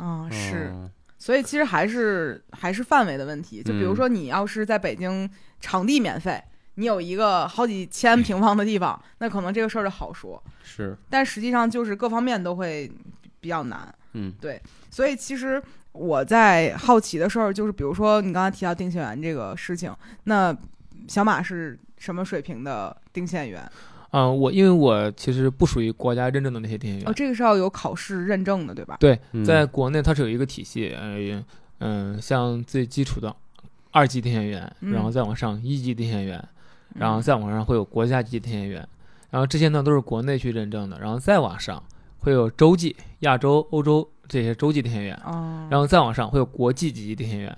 啊，是，嗯所以其实还是还是范围的问题。就比如嗯说，你要是在北京场地免费，你有一个好几千平方的地方，那可能这个事儿就好说。是，但实际上就是各方面都会比较难。嗯对所以其实我在好奇的事儿就是，比如说你刚才提到定线员这个事情，那小马是什么水平的定线员？嗯，我因为我其实不属于国家认证的那些电线员哦，，这个是要有考试认证的，对吧？对，嗯在国内它是有一个体系，呃，嗯，像最基础的二级电线员，嗯然后再往上一级电线员，然后嗯再往上会有国家级电线员，然后这些呢都是国内去认证的，然后再往上会有洲际、亚洲、欧洲这些洲际电线员，哦，然后再往上会有国际级电线员。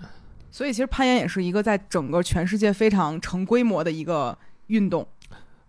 所以其实攀岩也是一个在整个全世界非常成规模的一个运动，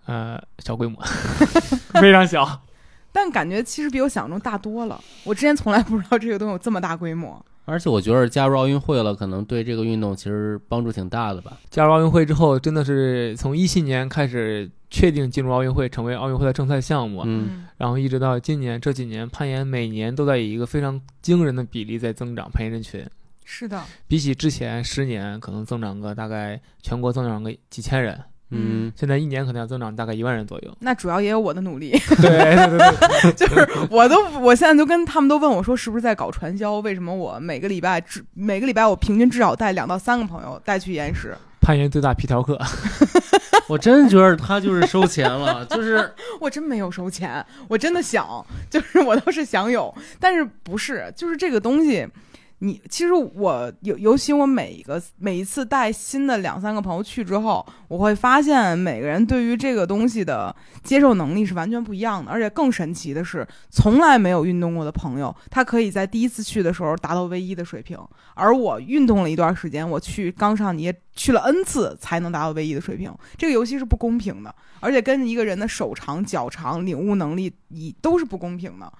呃，小规模，非常小。但感觉其实比我想象中大多了。我之前从来不知道这个东西有这么大规模。而且我觉得加入奥运会了，可能对这个运动其实帮助挺大的吧。加入奥运会之后，真的是从一七年开始确定进入奥运会，成为奥运会的正赛项目，嗯，然后一直到今年这几年，攀岩每年都在以一个非常惊人的比例在增长，攀岩人群是的，比起之前十年可能增长个大概全国增长个几千人，嗯，现在一年可能要增长大概一万人左右。那主要也有我的努力，对对对对，就是我都我现在都跟他们都问我说是不是在搞传销？为什么我每个礼拜至每个礼拜我平均至少带两到三个朋友带去岩石？攀岩最大皮条客，我真觉得他就是收钱了，就是我真没有收钱，我真的想，就是我倒是想有，但是不是，就是这个东西，你其实我尤尤其我每一个每一次带新的两三个朋友去之后，我会发现每个人对于这个东西的接受能力是完全不一样的，而且更神奇的是，从来没有运动过的朋友，他可以在第一次去的时候达到唯一的水平，而我运动了一段时间，我去刚上你也去了 N 次才能达到唯一的水平，这个游戏是不公平的。而且跟一个人的手长、脚长、领悟能力以都是不公平的。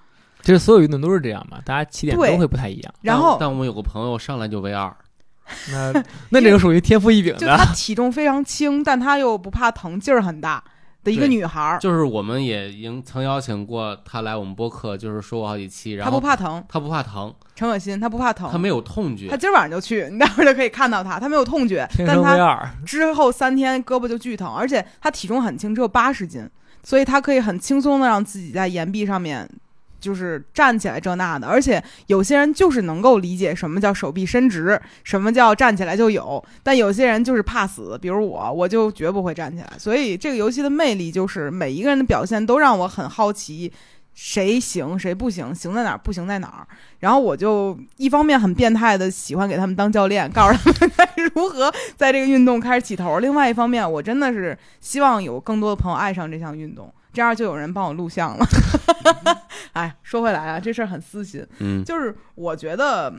其实所有运动都是这样嘛，大家起点都会不太一样。然后但但我们有个朋友上来就 V 二，那 那这个属于天赋异禀的就她，体重非常轻，但她又不怕疼，劲儿很大的一个女孩儿，就是我们也应曾邀请过她来我们播客，就是说过好几期，然后她不怕疼。她不怕疼，陈可辛她不怕疼，她没有痛觉她，今儿晚上就去，你待会儿就可以看到她，她没有痛觉，天生 V 但她二。之后三天胳膊就巨疼，而且她体重很轻，只有八十斤，所以她可以很轻松的让自己在岩壁上面。就是站起来这那的，而且有些人就是能够理解什么叫手臂伸直，什么叫站起来就有，但有些人就是怕死，比如我，我就绝不会站起来。所以这个游戏的魅力就是每一个人的表现都让我很好奇，谁行谁不行，行在哪儿，不行在哪儿。然后我就一方面很变态的喜欢给他们当教练，告诉他们该如何在这个运动开始起头；另外一方面，我真的是希望有更多的朋友爱上这项运动，这样就有人帮我录像了。哎，说回来啊，这事儿很私心，嗯，就是我觉得，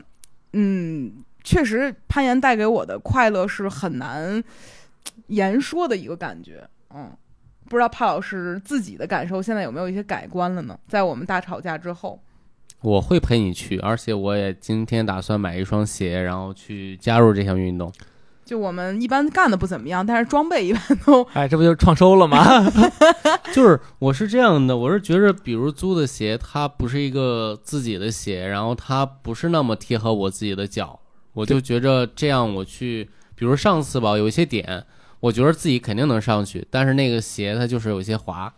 嗯，确实攀岩带给我的快乐是很难言说的一个感觉，嗯。不知道帕老师自己的感受现在有没有一些改观了呢？在我们大吵架之后，我会陪你去，而且我也今天打算买一双鞋，然后去加入这项运动。就我们一般干的不怎么样，但是装备一般都 哎，这不就创收了吗？就是我是这样的，我是觉着，比如租的鞋，它不是一个自己的鞋，然后它不是那么贴合我自己的脚，我就觉着这样我去，比如上次吧，有一些点，我觉得自己肯定能上去，但是那个鞋它就是有些滑，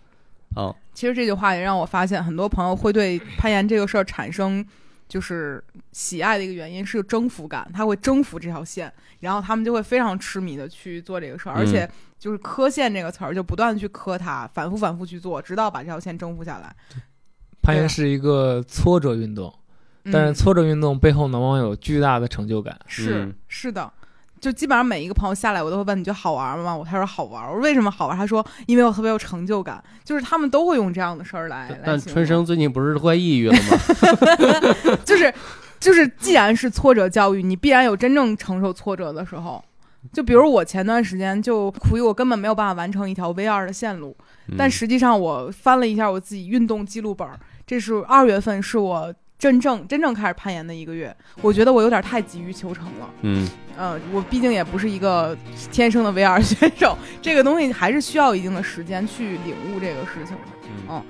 嗯，其实这句话也让我发现，很多朋友会对攀岩这个事儿产生就是喜爱的一个原因是征服感，他会征服这条线，然后他们就会非常痴迷的去做这个事儿，而且就是磕线这个词儿，就不断地去磕它，反复反复去做，直到把这条线征服下来。攀岩是一个挫折运动，但是嗯、挫折运动背后往往有巨大的成就感。是、嗯是的。就基本上每一个朋友下来，我都会问你觉得好玩吗？我他说好玩。我说为什么好玩？他说因为我特别有成就感。就是他们都会用这样的事儿来来但春生最近不是快抑郁了吗？就 是就是，既然是挫折教育，你必然有真正承受挫折的时候。就比如我前段时间就苦于我根本没有办法完成一条 V 二的线路，嗯但实际上我翻了一下我自己运动记录本儿，这是二月份是我真正真正开始攀岩的一个月，我觉得我有点太急于求成了。嗯，嗯、我毕竟也不是一个天生的 VR 选手，这个东西还是需要一定的时间去领悟这个事情的。嗯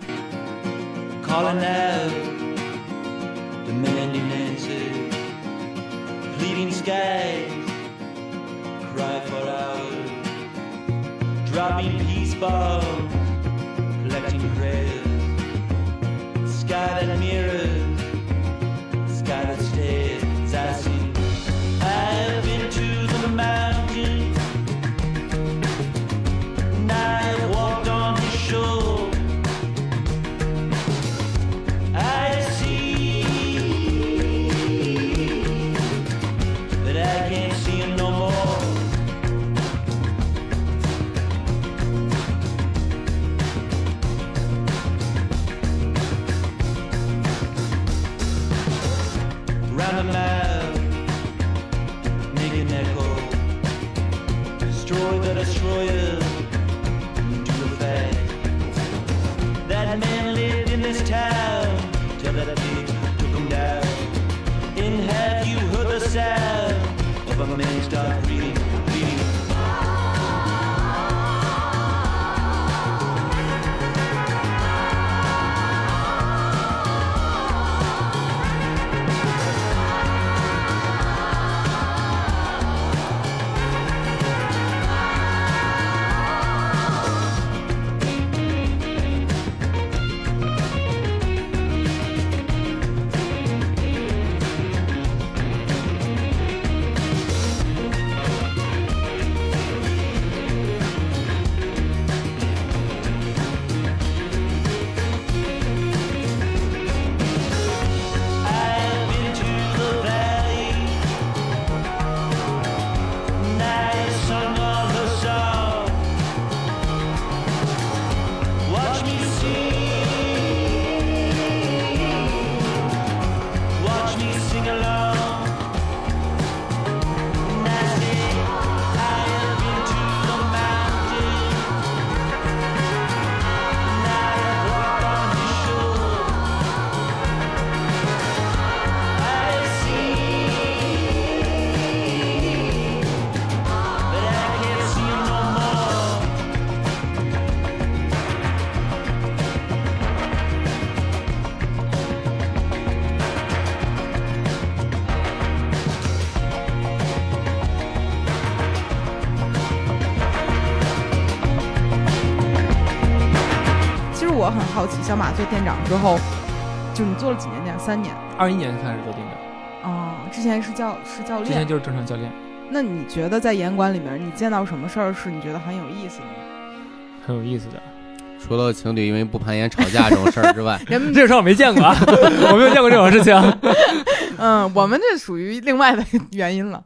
calling out, demanding answers, pleading skies, cry for hours, dropping peace bombs, collecting prayers, sky that mirrors, I see, I've been to the mountain, myself. If a man, start. 小马做店长之后，就你做了几年店？三年二一年开始做店长，哦、之前是教是教练。之前就是正常教练，那你觉得在严管里面，你见到什么事儿是你觉得很有意思的吗？很有意思的。除了情侣因为不攀岩吵架这种事儿之外，人们 这个事儿我没见过啊，我没有见过这种事情。嗯，我们这属于另外的原因了。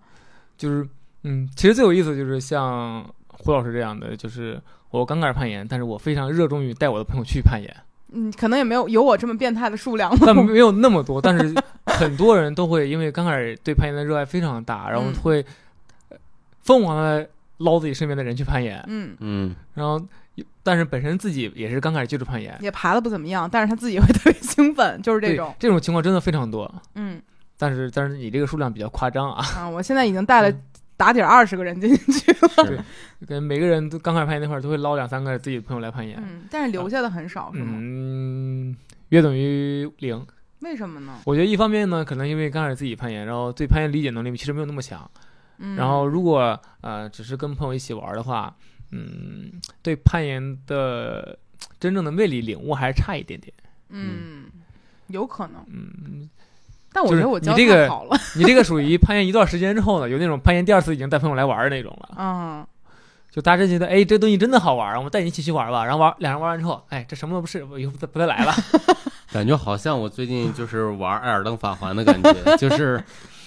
就是，嗯，其实最有意思就是像胡老师这样的，就是我刚开始攀岩，但是我非常热衷于带我的朋友去攀岩，嗯，可能也没有有我这么变态的数量 但没有那么多，但是很多人都会因为刚开始对攀岩的热爱非常大，然后嗯。会呃疯狂的捞自己身边的人去攀岩，嗯，嗯，然后但是本身自己也是刚开始接触攀岩，也爬的不怎么样，但是他自己会特别兴奋，就是这种。这种情况真的非常多，嗯。但是但是你这个数量比较夸张啊，啊，我现在已经带了嗯打底二十个人进去了。是 跟每个人都刚开始攀岩那块儿都会捞两三个自己的朋友来攀岩，嗯，但是留下的很少，是吗？嗯，约等于零。为什么呢？我觉得一方面呢，可能因为刚开始自己攀岩，然后对攀岩理解能力其实没有那么强。嗯，然后如果呃只是跟朋友一起玩的话，嗯，对攀岩的真正的魅力领悟还是差一点点。嗯，有可能，嗯，但我觉得我教你这个太好了。你这个属于攀岩一段时间之后呢，有那种攀岩第二次已经带朋友来玩的那种了。嗯，就大家真觉得，哎，这东西真的好玩，我们带你一起去玩吧。然后玩两人玩完之后，哎，这什么都不是，我以后不再不再来了。感觉好像我最近就是玩《艾尔登法环》的感觉，就是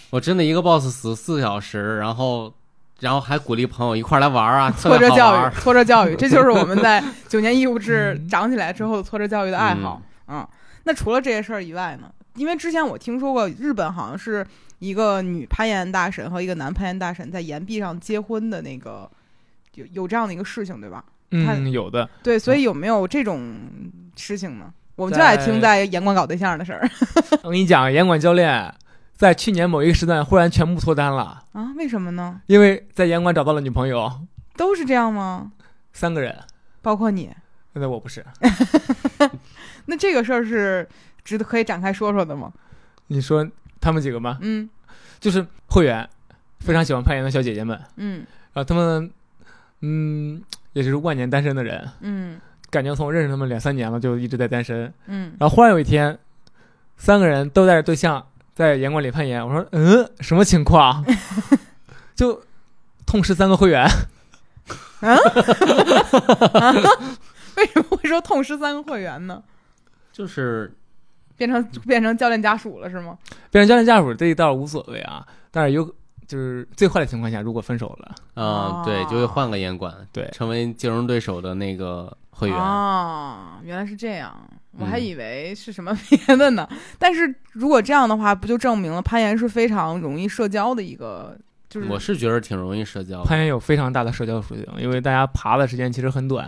我真的一个 boss 死四个小时，然后然后还鼓励朋友一块来玩啊，挫折教育。挫折教育，这就是我们在 九年义务制嗯长起来之后挫折教育的爱好。嗯，那除了这些事儿以外呢？因为之前我听说过，日本好像是一个女攀岩大神和一个男攀岩大神在岩壁上结婚的那个，有有这样的一个事情，对吧？嗯，有的。对，所以有没有这种事情呢？我们就爱听在严管搞对象的事儿 我跟你讲，严管教练在去年某一个时段忽然全部脱单了，啊？为什么呢？因为在严管找到了女朋友，都是这样吗？三个人。包括你？那我不是，那这个事儿是值得可以展开说说的吗？你说他们几个吗？嗯就是会员，非常喜欢攀岩的小姐姐们，嗯然后他们，嗯，也就是万年单身的人，嗯感觉从认识他们两三年了就一直在单身，嗯，然后忽然有一天，三个人都带着对象在岩馆里攀岩，我说，嗯，什么情况？就痛失三个会员，啊 为什么会说痛失三个会员呢？就是变成变成教练家属了是吗？变成教练家属这一倒无所谓啊，但是有就是最坏的情况下，如果分手了，嗯、哦对，就会换个严管，对成为竞争对手的那个会员。哦，原来是这样，我还嗯以为是什么 别的呢。但是如果这样的话，不就证明了攀岩是非常容易社交的一个，就是我是觉得挺容易社交的。攀岩有非常大的社交属性，因为大家爬的时间其实很短，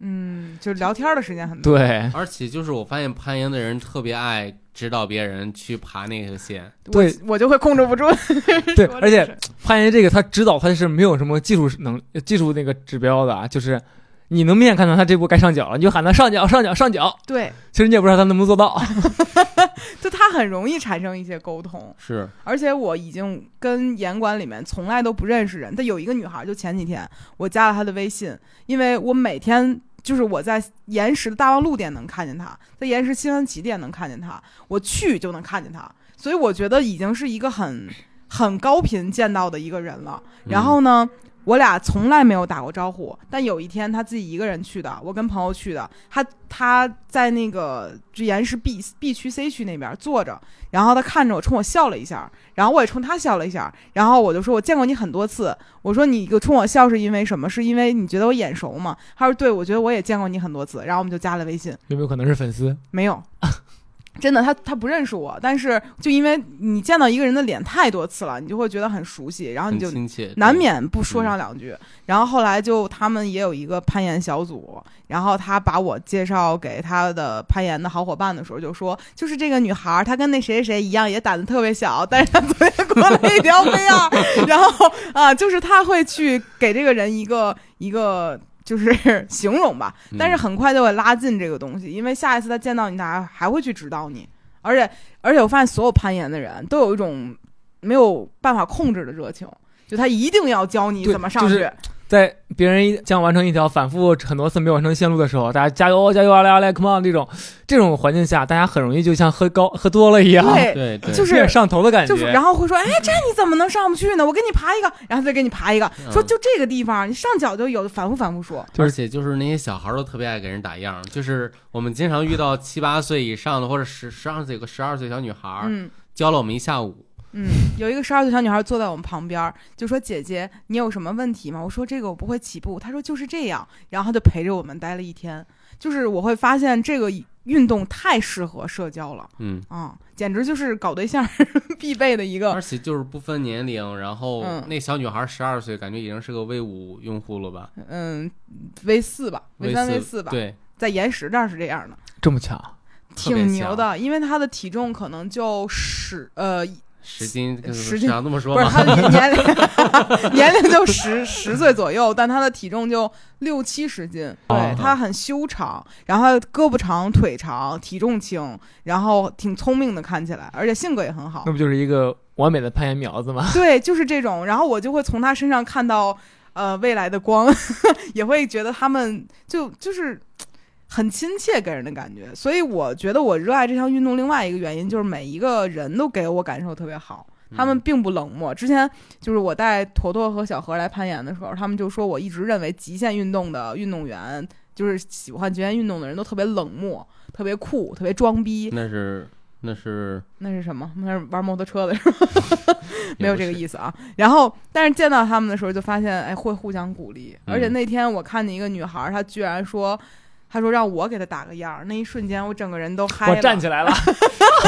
嗯，就是聊天的时间很多。对而且就是我发现攀岩的人特别爱指导别人去爬那个线，对我就会控制不住。对，而且攀岩这个他指导他是没有什么技术能技术那个指标的啊，就是你能明显看到他这步该上脚了，你就喊他上脚上脚上脚，对，其实你也不知道他能不能做到。就他很容易产生一些沟通。是而且我已经跟严管里面从来都不认识人。但有一个女孩，就前几天我加了她的微信，因为我每天就是我在岩石的大望路店能看见他，在岩石新安起点能看见他，我去就能看见他，所以我觉得已经是一个很很高频见到的一个人了。然后呢？我俩从来没有打过招呼，但有一天他自己一个人去的，我跟朋友去的。他他在那个就岩石 B B 区 C 区那边坐着，然后他看着我，冲我笑了一下，然后我也冲他笑了一下，然后我就说：“我见过你很多次。”我说：“你冲我笑是因为什么？是因为你觉得我眼熟吗？”他说：“对，我觉得我也见过你很多次。”然后我们就加了微信。有没有可能是粉丝？没有，真的，他他不认识我，但是就因为你见到一个人的脸太多次了，你就会觉得很熟悉，然后你就难免不说上两句。然后后来就他们也有一个攀岩小组，然后他把我介绍给他的攀岩的好伙伴的时候，就说就是这个女孩儿，她跟那谁谁谁一样，也胆子特别小，但是她昨天过了一条飞啊，然后啊，就是他会去给这个人一个一个。就是 形容吧，但是很快就会拉近这个东西，因为下一次他见到你，他还会去指导你。而且，而且我发现所有攀岩的人都有一种没有办法控制的热情，就他一定要教你怎么上去。就是在别人将完成一条反复很多次没有完成线路的时候，大家加油加油啊来啊来，come on 这种这种环境下，大家很容易就像喝高喝多了一样，对，对，就是上头的感觉。就是，然后会说，哎，这你怎么能上不去呢？我给你爬一个，然后再给你爬一个，说就这个地方，你上脚就有，反复反复说。而且就是那些小孩都特别爱给人打样，就是我们经常遇到七八岁以上的，或者十十二岁有个十二岁小女孩，嗯教了我们一下午。嗯，有一个十二岁小女孩坐在我们旁边，就说：“姐姐，你有什么问题吗？”我说：“这个我不会起步。”她说：“就是这样。”然后她就陪着我们待了一天。就是我会发现这个运动太适合社交了嗯，啊、简直就是搞对象 必备的一个而且就是不分年龄，然后嗯那小女孩十二岁，感觉已经是个 V 五用户了吧嗯 V 四吧，V 三 V 四吧，对，在岩石这儿是这样的。这么巧，挺牛的，因为他的体重可能就十呃，十斤，十斤想这么说不是？他的年龄 年龄就十十岁左右，但他的体重就六七十斤，对哦他很修长，然后胳膊长腿长，体重轻，然后挺聪明的看起来，而且性格也很好那，不就是一个完美的攀岩苗子吗？对，就是这种，然后我就会从他身上看到呃未来的光，也会觉得他们就就是。很亲切给人的感觉，所以我觉得我热爱这项运动。另外一个原因就是每一个人都给我感受特别好，他们并不冷漠。之前就是我带坨坨和小何来攀岩的时候，他们就说我一直认为极限运动的运动员，就是喜欢极限运动的人都特别冷漠、特别酷、特别装逼。那是那是那是什么？那是玩摩托车的是吧？没有这个。意思啊。然后，但是见到他们的时候，就发现哎，会互相鼓励。而且嗯那天我看见一个女孩儿，她居然说。她说让我给他打个样儿，那一瞬间我整个人都嗨了我。站起来了，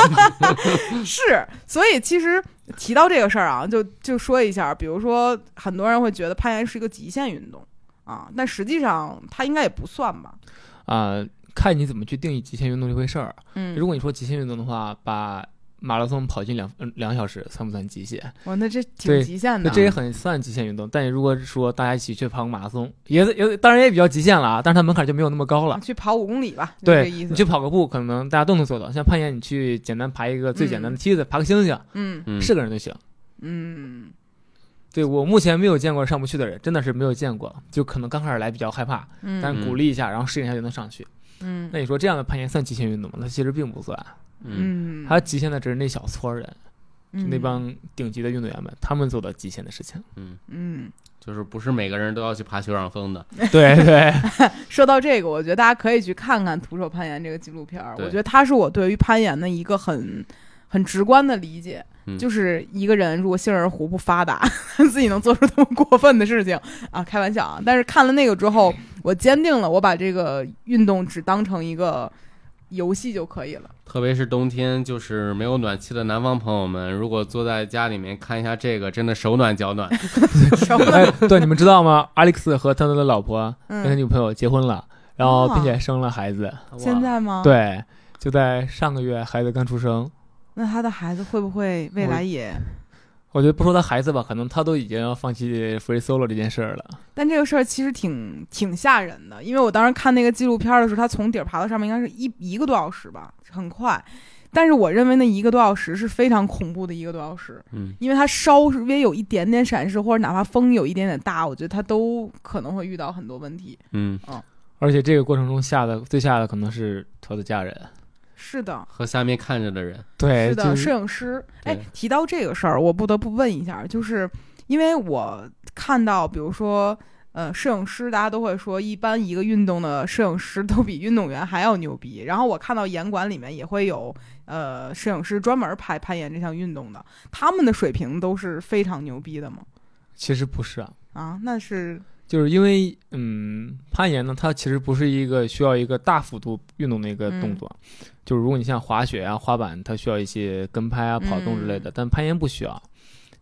是，所以其实提到这个事儿啊，就就说一下，比如说很多人会觉得攀岩是一个极限运动啊，但实际上它应该也不算吧。啊、看你怎么去定义极限运动这回事儿。嗯，如果你说极限运动的话，把马拉松跑进两嗯两小时算不算极限？哇，那这挺极限的。那这也很算极限运动。但如果说大家一起去跑个马拉松，也也当然也比较极限了啊，但是它门槛就没有那么高了。去跑五公里吧，对。你去跑个步，可能大家都能做到。像攀岩，你去简单爬一个最简单的梯子，爬个星星，嗯嗯，是个人就行。嗯对我目前没有见过上不去的人，真的是没有见过。就可能刚开始来比较害怕，嗯，但鼓励一下，然后适应一下就能上去。嗯那你说这样的攀岩算极限运动吗？它其实并不算，嗯，嗯，它极限的只是那小撮人，就那嗯帮顶级的运动员们，他们做的极限的事情。嗯，嗯，就是不是每个人都要去爬酋长峰的。对 对，说到这个，我觉得大家可以去看看《徒手攀岩》这个纪录片儿。我觉得它是我对于攀岩的一个很很直观的理解，嗯就是一个人如果杏仁核不发达，自己能做出这么过分的事情啊，开玩笑啊。但是看了那个之后，我坚定了我把这个运动只当成一个游戏就可以了。特别是冬天，就是没有暖气的南方朋友们，如果坐在家里面看一下这个，真的手暖脚暖。哎，对，你们知道吗？阿历克斯和他的老婆跟他嗯女朋友结婚了，然后啊并且生了孩子。哇现在吗？，对，就在上个月，孩子刚出生。那他的孩子会不会未来也？我觉得不说他孩子吧，可能他都已经要放弃 free solo 这件事儿了。但这个事儿其实挺挺吓人的，因为我当时看那个纪录片的时候，他从底儿爬到上面应该是一一个多小时吧，很快。但是我认为那一个多小时是非常恐怖的一个多小时，嗯，因为它稍微有一点点闪失，或者哪怕风有一点点大，我觉得他都可能会遇到很多问题。嗯，而且这个过程中吓的最吓的可能是他的家人。是的，和下面看着的人，对，是的，就是摄影师。哎，提到这个事儿，我不得不问一下，就是因为我看到，比如说，呃，摄影师，大家都会说，一般一个运动的摄影师都比运动员还要牛逼。然后我看到严管里面也会有，呃，摄影师专门拍攀岩这项运动的，他们的水平都是非常牛逼的吗？其实不是啊，啊，那是，就是因为嗯，攀岩呢，它其实不是一个需要一个大幅度运动的一个动作。就是如果你像滑雪啊、滑板，它需要一些跟拍啊、跑动之类的，但攀岩不需要，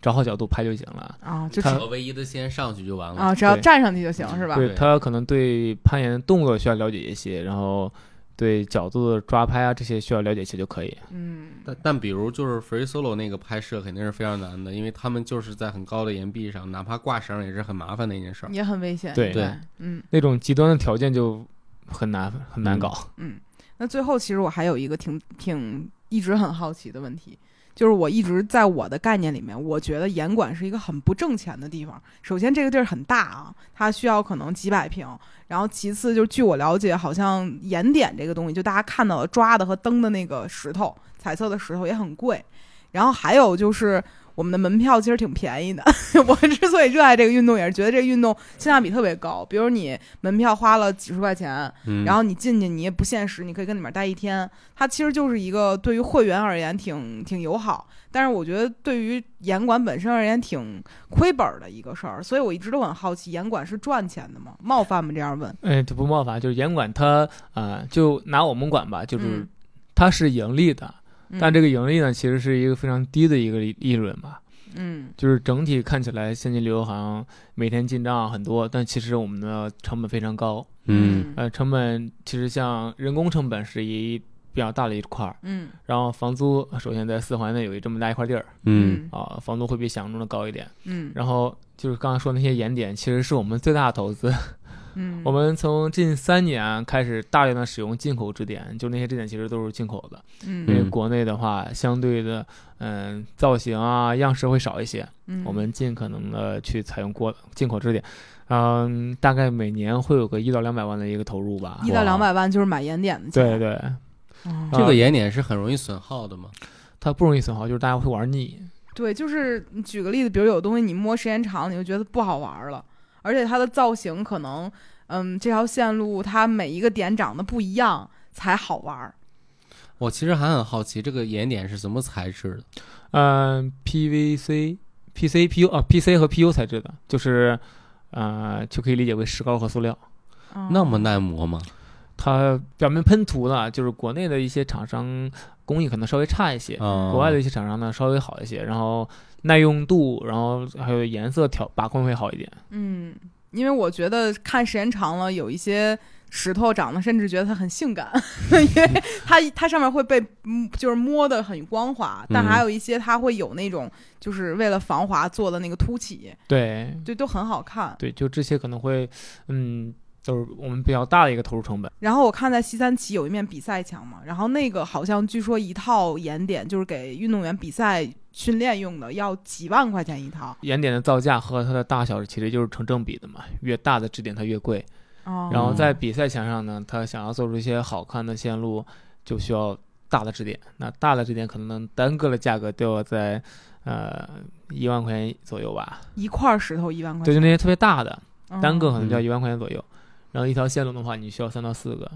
找好角度拍就行了。啊，就他只我唯一的先上去就完了。啊，只要站上去就行，是吧？对对他可能对攀岩动作需要了解一些，然后对角度的抓拍啊这些需要了解一些就可以。嗯，但但比如就是 free solo 那个拍摄肯定是非常难的，因为他们就是在很高的岩壁上，哪怕挂绳也是很麻烦的一件事儿。也很危险。对对，嗯。那种极端的条件就很难很难搞。嗯，那最后其实我还有一个挺挺一直很好奇的问题，就是我一直在我的概念里面，我觉得严管是一个很不挣钱的地方。首先这个地儿很大啊，它需要可能几百平，然后其次就是据我了解，好像岩点这个东西，就大家看到的抓的和蹬的那个石头，彩色的石头也很贵，然后还有就是。我们的门票其实挺便宜的。我之所以热爱这个运动，也是觉得这个运动性价比特别高。比如你门票花了几十块钱，嗯，然后你进去，你也不限时，你可以跟里面待一天。它其实就是一个对于会员而言挺挺友好，但是我觉得对于严管本身而言挺亏本儿的一个事儿。所以我一直都很好奇，严管是赚钱的吗？冒犯吗？这样问？哎，这不冒犯，就是严管它啊、呃就拿我们管吧，就是嗯它是盈利的，但这个个盈利呢，其实是一个非常低的一个利利润吧。嗯。就是整体看起来现金流好像每天进账很多，但其实我们的成本非常高。嗯。呃，成本其实像人工成本是一比较大的一块儿，嗯。然后房租首先在四环内有一这么大一块地儿。嗯。啊、房租会比想象中的高一点。嗯。然后就是刚才说那些盐点，其实是我们最大的投资。嗯，我们从近三年开始大量的使用进口支点，就那些支点其实都是进口的，因为嗯国内的话相对的嗯造型啊样式会少一些，嗯我们尽可能的去采用国进口支点。嗯，大概每年会有个一到两百万的一个投入吧。一到两百万就是买盐点的钱。对对，哦这个盐点是很容易损耗的嘛。它不容易损耗，就是大家会玩腻。对，就是你举个例子，比如有东西你摸时间长了，你就觉得不好玩了，而且它的造型可能，嗯，这条线路它每一个点长得不一样才好玩儿。我其实还很好奇，这个岩点是什么材质的？嗯，PVC、PC、PU 啊，PC 和 PU 材质的，就是呃，就可以理解为石膏和塑料。哦那么耐磨吗？它表面喷涂呢，就是国内的一些厂商工艺可能稍微差一些，嗯，国外的一些厂商呢稍微好一些，然后耐用度，然后还有颜色调把控会好一点。嗯，因为我觉得看时间长了，有一些石头长得甚至觉得它很性感，因为它它上面会被嗯就是摸得很光滑，但嗯还有一些它会有那种就是为了防滑做的那个凸起，对对，都很好看。对，就这些可能会，嗯，都是我们比较大的一个投入成本。然后我看在西三旗有一面比赛墙嘛，然后那个好像据说一套盐点就是给运动员比赛训练用的，要几万块钱一套。盐点的造价和它的大小其实就是成正比的嘛，越大的支点它越贵。哦，然后在比赛墙上呢，他想要做出一些好看的线路，就需要大的支点。那大的支点可能单个的价格都要在呃一万块钱左右吧。一块石头一万块钱对，就，那些特别大的，哦单个可能就要一万块钱左右。然后一条线路的话，你需要三到四个。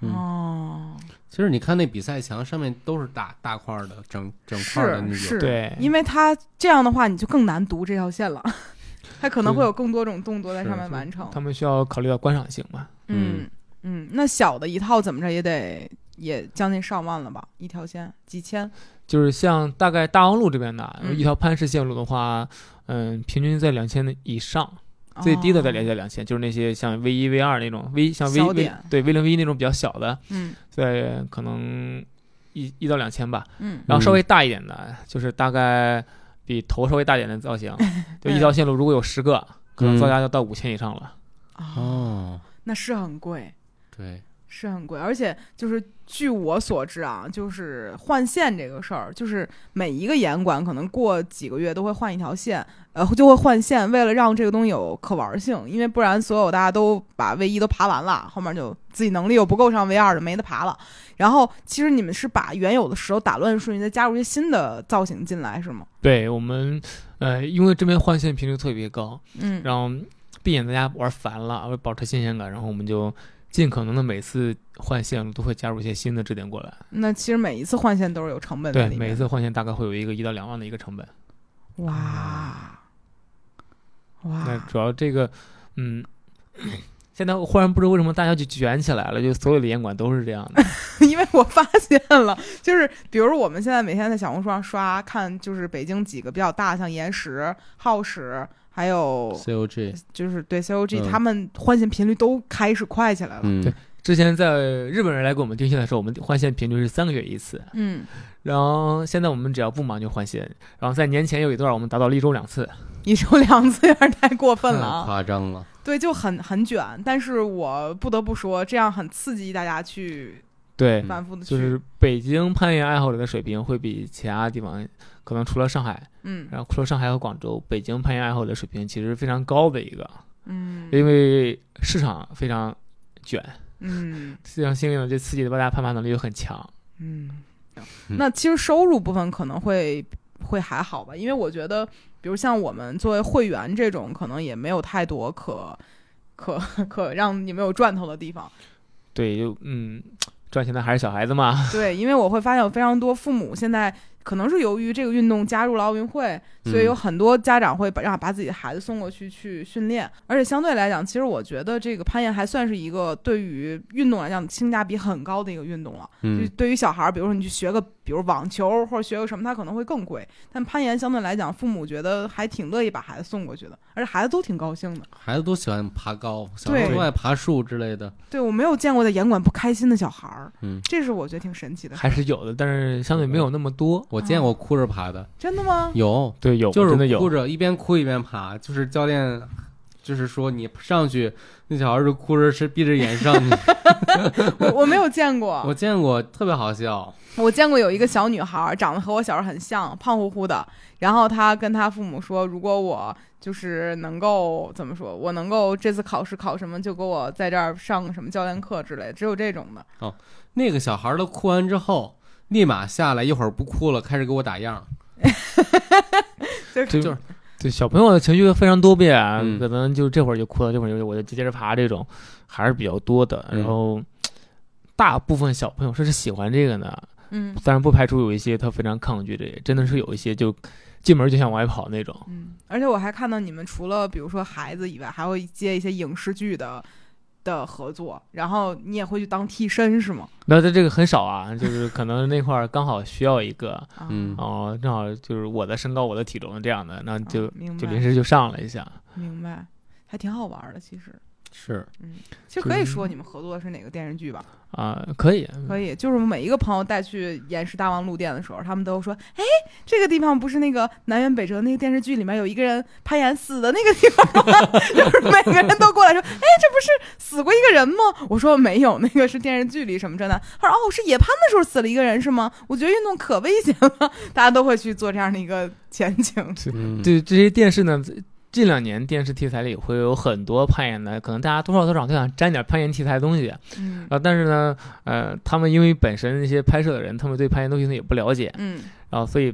嗯哦，其实你看那比赛墙上面都是大大块儿的，整整块儿的那种。是是，对因为它这样的话，你就更难读这条线了，它可能会有更多种动作在上面完成。他们需要考虑到观赏性嘛。嗯嗯，那小的一套怎么着也得也将近上万了吧？一条线几千？就是像大概大望路这边的，嗯一条潘石线路的话，嗯，平均在两千以上。最低的在哦也在两千，就是那些像 V 一、V 二那种 V 像 V 小 V 对 V 零 V 一那种比较小的，嗯在可能一一到两千吧。嗯然后稍微大一点的，就是大概比头稍微大一点的造型，就一条线路如果有十个，可能造价要到五千以上了。哦，哦，那是很贵。对，是很贵，而且就是据我所知啊，就是换线这个事儿，就是每一个严管可能过几个月都会换一条线，呃，就会换线，为了让这个东西有可玩性，因为不然所有大家都把 V 一都爬完了，后面就自己能力又不够上 V 二的没得爬了。然后其实你们是把原有的石头打乱顺序，再加入一些新的造型进来，是吗？对我们，呃，因为这边换线频率特别高，嗯，然后避免大家玩烦了，为保持新鲜感，然后我们就尽可能的每次换线都会加入一些新的支点过来。那其实每一次换线都是有成本的对，每一次换线大概会有一个一到两万的一个成本。哇哇，那主要这个，嗯。现在我忽然不知道为什么大家就卷起来了，就所有的烟管都是这样的。因为我发现了，就是比如我们现在每天在小红书上刷，看就是北京几个比较大，像岩石、浩石，还有 COG，就是对 COG，、嗯他们换线频率都开始快起来了。嗯，对之前在日本人来给我们定线的时候，我们换线频率是三个月一次，嗯，然后现在我们只要不忙就换线，然后在年前有一段我们达到了一周两次。一周两次有点太过分了太啊！夸张了。对，就很很卷，但是我不得不说，这样很刺激大家去对，反复的去，就是北京攀岩爱好者的水平会比其他地方，可能除了上海，嗯然后除了上海和广州，北京攀岩爱好者水平其实非常高的一个，嗯因为市场非常卷，嗯 非常幸运的，这刺激的大家攀爬能力又很强。嗯，嗯那其实收入部分可能会会还好吧，因为我觉得，比如像我们作为会员这种，可能也没有太多可可可让你们有赚头的地方。对，就嗯，赚钱的还是小孩子嘛。对，因为我会发现有非常多父母现在可能是由于这个运动加入了奥运会，所以有嗯很多家长会把让把自己的孩子送过去去训练，而且相对来讲，其实我觉得这个攀岩还算是一个对于运动来讲性价比很高的一个运动了。就嗯，对于小孩儿，比如说你去学个，比如网球或者学个什么，他可能会更贵。但攀岩相对来讲，父母觉得还挺乐意把孩子送过去的，而且孩子都挺高兴的。孩子都喜欢爬高，小时候对都爱爬树之类的。对我没有见过在严管不开心的小孩儿，嗯，这是我觉得挺神奇的。还是有的，但是相对没有那么多。我见过哭着爬的，真的吗？有，对，有就是。哭着一边哭一边爬，就是教练。就是说，你上去，那小孩儿就哭着是闭着眼上去。我我没有见过。我见过，特别好笑。我见过有一个小女孩儿，长得和我小时候很像，胖乎乎的。然后她跟她父母说，如果我就是能够怎么说，我能够这次考试考什么，就给我在这儿上什么教练课之类的，只有这种的。哦那个小孩儿都哭完之后，立马下来，一会儿不哭了，开始给我打样。这 就是对小朋友的情绪非常多变，嗯可能就这会儿就哭了，这会儿就我就接着爬，这种还是比较多的。嗯然后大部分小朋友是喜欢这个呢，嗯当然不排除有一些他非常抗拒这个，真的是有一些就进门就想往外跑那种。嗯，而且我还看到你们除了比如说孩子以外，还会接一些影视剧的的合作，然后你也会去当替身是吗？那他这个很少啊，就是可能那块儿刚好需要一个，啊、嗯哦，正好就是我的身高、我的体重这样的，那就啊明白就临时就上了一下。明白，还挺好玩的。其实，是，嗯，其实可以说你们合作的是哪个电视剧吧？啊，可以，可以，就是我们每一个朋友带去岩石大王路店的时候，他们都说：“哎，这个地方不是那个南辕北辙那个电视剧里面有一个人攀岩死的那个地方吗？” 就是每个人都过来说：“哎，这不是死过一个人吗？”我说：“没有，那个是电视剧里什么着呢。”他说：“哦，是野攀的时候死了一个人是吗？我觉得运动可危险了，大家都会去做这样的一个前景。嗯，对这些电视呢，近两年电视题材里会有很多攀岩的，可能大家多少多少都想沾点攀岩题材的东西。嗯啊，但是呢，呃，他们因为本身那些拍摄的人，他们对攀岩东西呢也不了解，嗯然后所以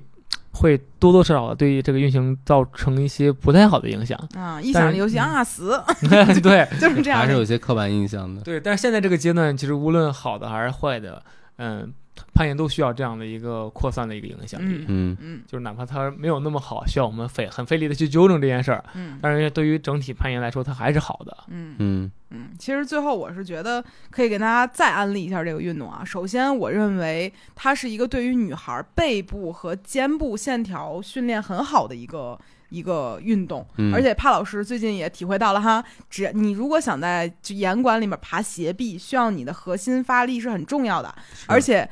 会多多少少地对这个运行造成一些不太好的影响。啊，一想这游戏啊死，对就是这样。还是有些刻板印象的。对，但是现在这个阶段，其实无论好的还是坏的，嗯，攀岩都需要这样的一个扩散的一个影响力。嗯嗯嗯就是哪怕它没有那么好，需要我们费很费力的去纠正这件事儿，嗯但是对于整体攀岩来说，它还是好的。嗯嗯嗯，其实最后我是觉得可以给大家再安利一下这个运动啊。首先，我认为它是一个对于女孩背部和肩部线条训练很好的一个一个运动，嗯而且帕老师最近也体会到了哈，只你如果想在就严管里面爬斜壁，需要你的核心发力是很重要的，而且。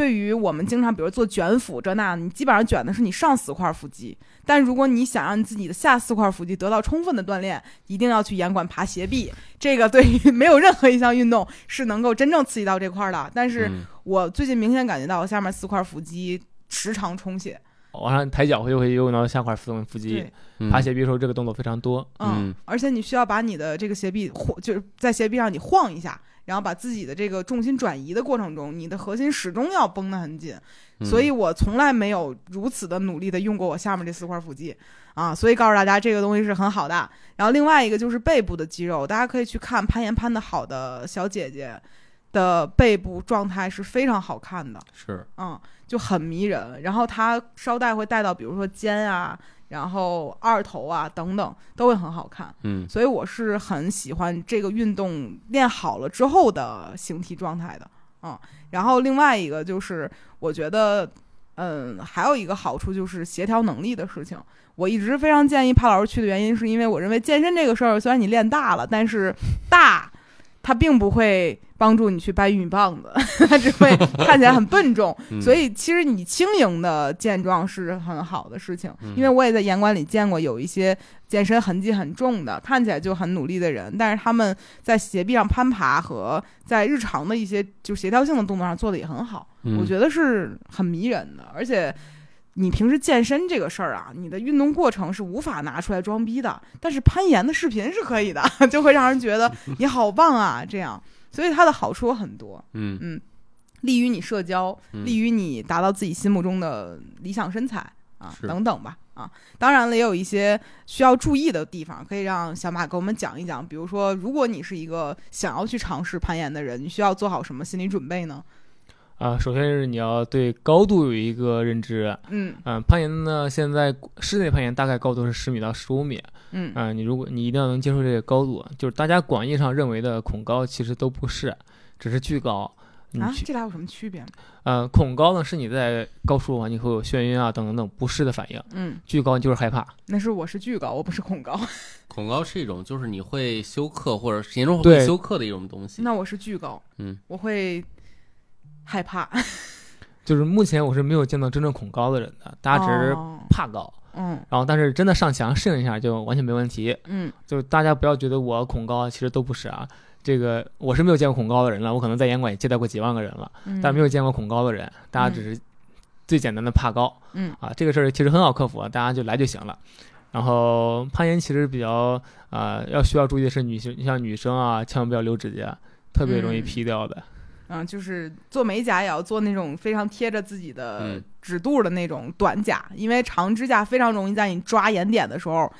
对于我们经常，比如做卷腹这那，你基本上卷的是你上四块腹肌。但如果你想让你自己的下四块腹肌得到充分的锻炼，一定要去严管爬斜壁。这个对于 没有任何一项运动是能够真正刺激到这块儿的。但是嗯我最近明显感觉到我下面四块腹肌时常充血。往上抬脚又会用到下块腹腹肌爬斜壁的时候这个动作非常多。嗯，而且你需要把你的这个斜壁晃，就是在斜壁上你晃一下，然后把自己的这个重心转移的过程中，你的核心始终要绷得很紧。嗯所以我从来没有如此的努力的用过我下面这四块腹肌啊，所以告诉大家这个东西是很好的。然后另外一个就是背部的肌肉，大家可以去看攀岩攀的好的小姐姐的背部状态是非常好看的，是嗯，就很迷人。然后她捎带会带到比如说肩啊，然后二头啊等等，都会很好看。嗯所以我是很喜欢这个运动练好了之后的形体状态的，嗯。然后另外一个就是，我觉得，嗯，还有一个好处就是协调能力的事情。我一直非常建议帕老师去的原因，是因为我认为健身这个事儿，虽然你练大了，但是大它并不会帮助你去掰玉米棒子，它只会 看起来很笨重。嗯所以其实你轻盈的健壮是很好的事情，嗯因为我也在严管里见过有一些健身痕迹很重的，看起来就很努力的人，但是他们在斜壁上攀爬和在日常的一些就协调性的动作上做的也很好，嗯我觉得是很迷人的，而且。你平时健身这个事儿啊，你的运动过程是无法拿出来装逼的，但是攀岩的视频是可以的，就会让人觉得 你好棒啊，这样，所以它的好处很多。嗯利于你社交，嗯利于你达到自己心目中的理想身材啊，等等吧啊。当然了，也有一些需要注意的地方，可以让小马给我们讲一讲。比如说，如果你是一个想要去尝试攀岩的人，你需要做好什么心理准备呢？啊、首先是你要对高度有一个认知。嗯嗯、攀岩呢，现在室内攀岩大概高度是十米到十五米。嗯嗯、你如果你一定要能接受这个高度，就是大家广义上认为的恐高，其实都不是，只是巨高。你啊，这俩有什么区别吗？呃，恐高呢是你在高处环境会有眩晕啊等等等不适的反应，嗯，巨高就是害怕。那是我是巨高，我不是恐高，恐高是一种就是你会休克或者严重对会休克的一种东西。那我是巨高，嗯，我会害怕，就是目前我是没有见到真正恐高的人的，大家只是哦怕高，嗯然后但是真的上墙适应一下就完全没问题。嗯就大家不要觉得我恐高，其实都不是啊。这个我是没有见过恐高的人了，我可能在严管也接待过几万个人了，嗯，但没有见过恐高的人。大家只是最简单的怕高，嗯啊，这个事儿其实很好克服，大家就来就行了。然后攀岩其实比较啊、要需要注意的是女性，像女生啊，千万不要留指甲，特别容易嗯劈掉的。嗯，就是做美甲也要做那种非常贴着自己的嗯指肚的那种短甲，因为长指甲非常容易在你抓眼点的时候，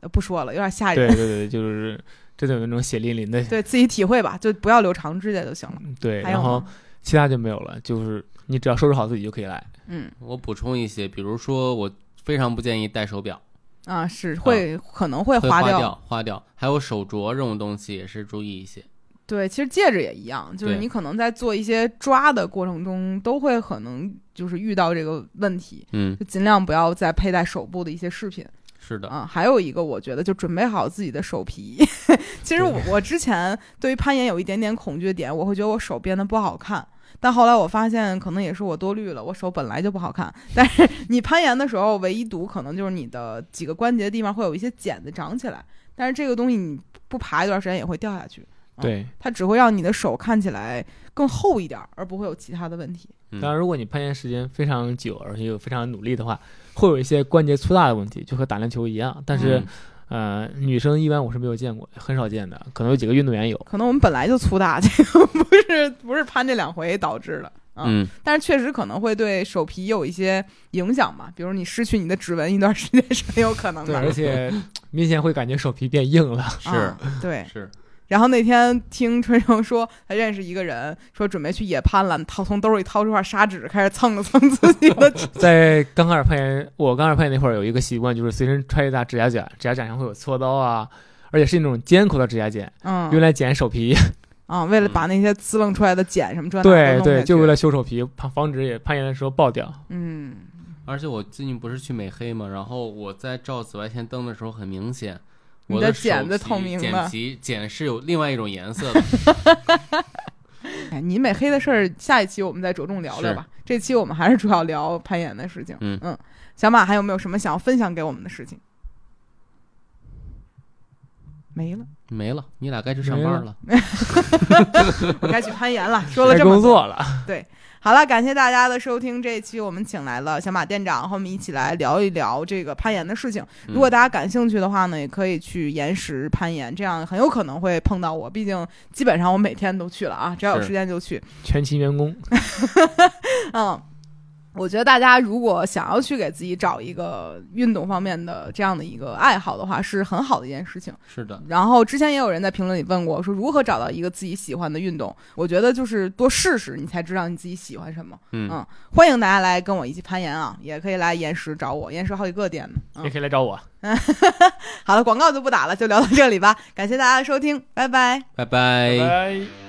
呃不说了，有点吓人。对对 对，就是真的有那种血淋淋的。对自己体会吧，就不要留长指甲就行了。对，还有然后？其他就没有了，就是你只要收拾好自己就可以来。嗯我补充一些，比如说我非常不建议戴手表，啊，是会、可能会会划掉。掉花掉，还有手镯这种东西也是注意一些。对，其实戒指也一样，就是你可能在做一些抓的过程中，都会可能就是遇到这个问题，嗯，就尽量不要再佩戴手部的一些饰品。是的，啊，还有一个我觉得就准备好自己的手皮。其实我我之前对于攀岩有一点点恐惧的点，我会觉得我手变得不好看。但后来我发现，可能也是我多虑了，我手本来就不好看。但是你攀岩的时候，唯一堵可能就是你的几个关节的地方会有一些茧子长起来，但是这个东西你不爬一段时间也会掉下去。嗯对，它只会让你的手看起来更厚一点，而不会有其他的问题。嗯当然，如果你攀岩时间非常久，而且又非常努力的话，会有一些关节粗大的问题，就和打篮球一样。但是，呃，女生一般我是没有见过，很少见的，可能有几个运动员有。可能我们本来就粗大，这个不是不是攀这两回导致的。啊嗯，但是确实可能会对手皮有一些影响嘛，比如你失去你的指纹一段时间是很有可能对，的。而且明显会感觉手皮变硬了。是啊对。是，然后那天听春生说，他认识一个人，说准备去野攀了，掏从兜里掏出块砂纸，开始蹭了蹭自己的。在刚开始攀岩，我刚开始攀岩那会儿有一个习惯，就是随身揣一大指甲剪，指甲剪上会有锉刀啊，而且是那种尖口的指甲剪，嗯，用来剪手皮。啊，为了把那些滋楞出来的茧什么这对对，就为了修手皮，防防止也攀岩的时候爆掉。嗯而且我最近不是去美黑嘛，然后我在照紫外线灯的时候，很明显，你的剪子透明的剪皮剪是有另外一种颜色的。哎，你美黑的事儿，下一期我们再着重聊聊吧。这期我们还是主要聊攀岩的事情。嗯嗯，小马还有没有什么想要分享给我们的事情？没了，没了，你俩该去上班了。我该去攀岩了。说了这么多，工作了，好了，感谢大家的收听。这一期我们请来了小马店长，和我们一起来聊一聊这个攀岩的事情。嗯如果大家感兴趣的话呢，也可以去岩石攀岩，这样很有可能会碰到我。毕竟基本上我每天都去了啊，只要有时间就去。全勤员工。嗯，我觉得大家如果想要去给自己找一个运动方面的这样的一个爱好的话，是很好的一件事情。是的，然后之前也有人在评论里问过，说如何找到一个自己喜欢的运动？我觉得就是多试试，你才知道你自己喜欢什么。嗯嗯，欢迎大家来跟我一起攀岩啊，也可以来岩石找我，岩石好几个店呢。也嗯，可以来找我。好了，广告就不打了，就聊到这里吧。感谢大家的收听，拜拜。拜拜拜拜。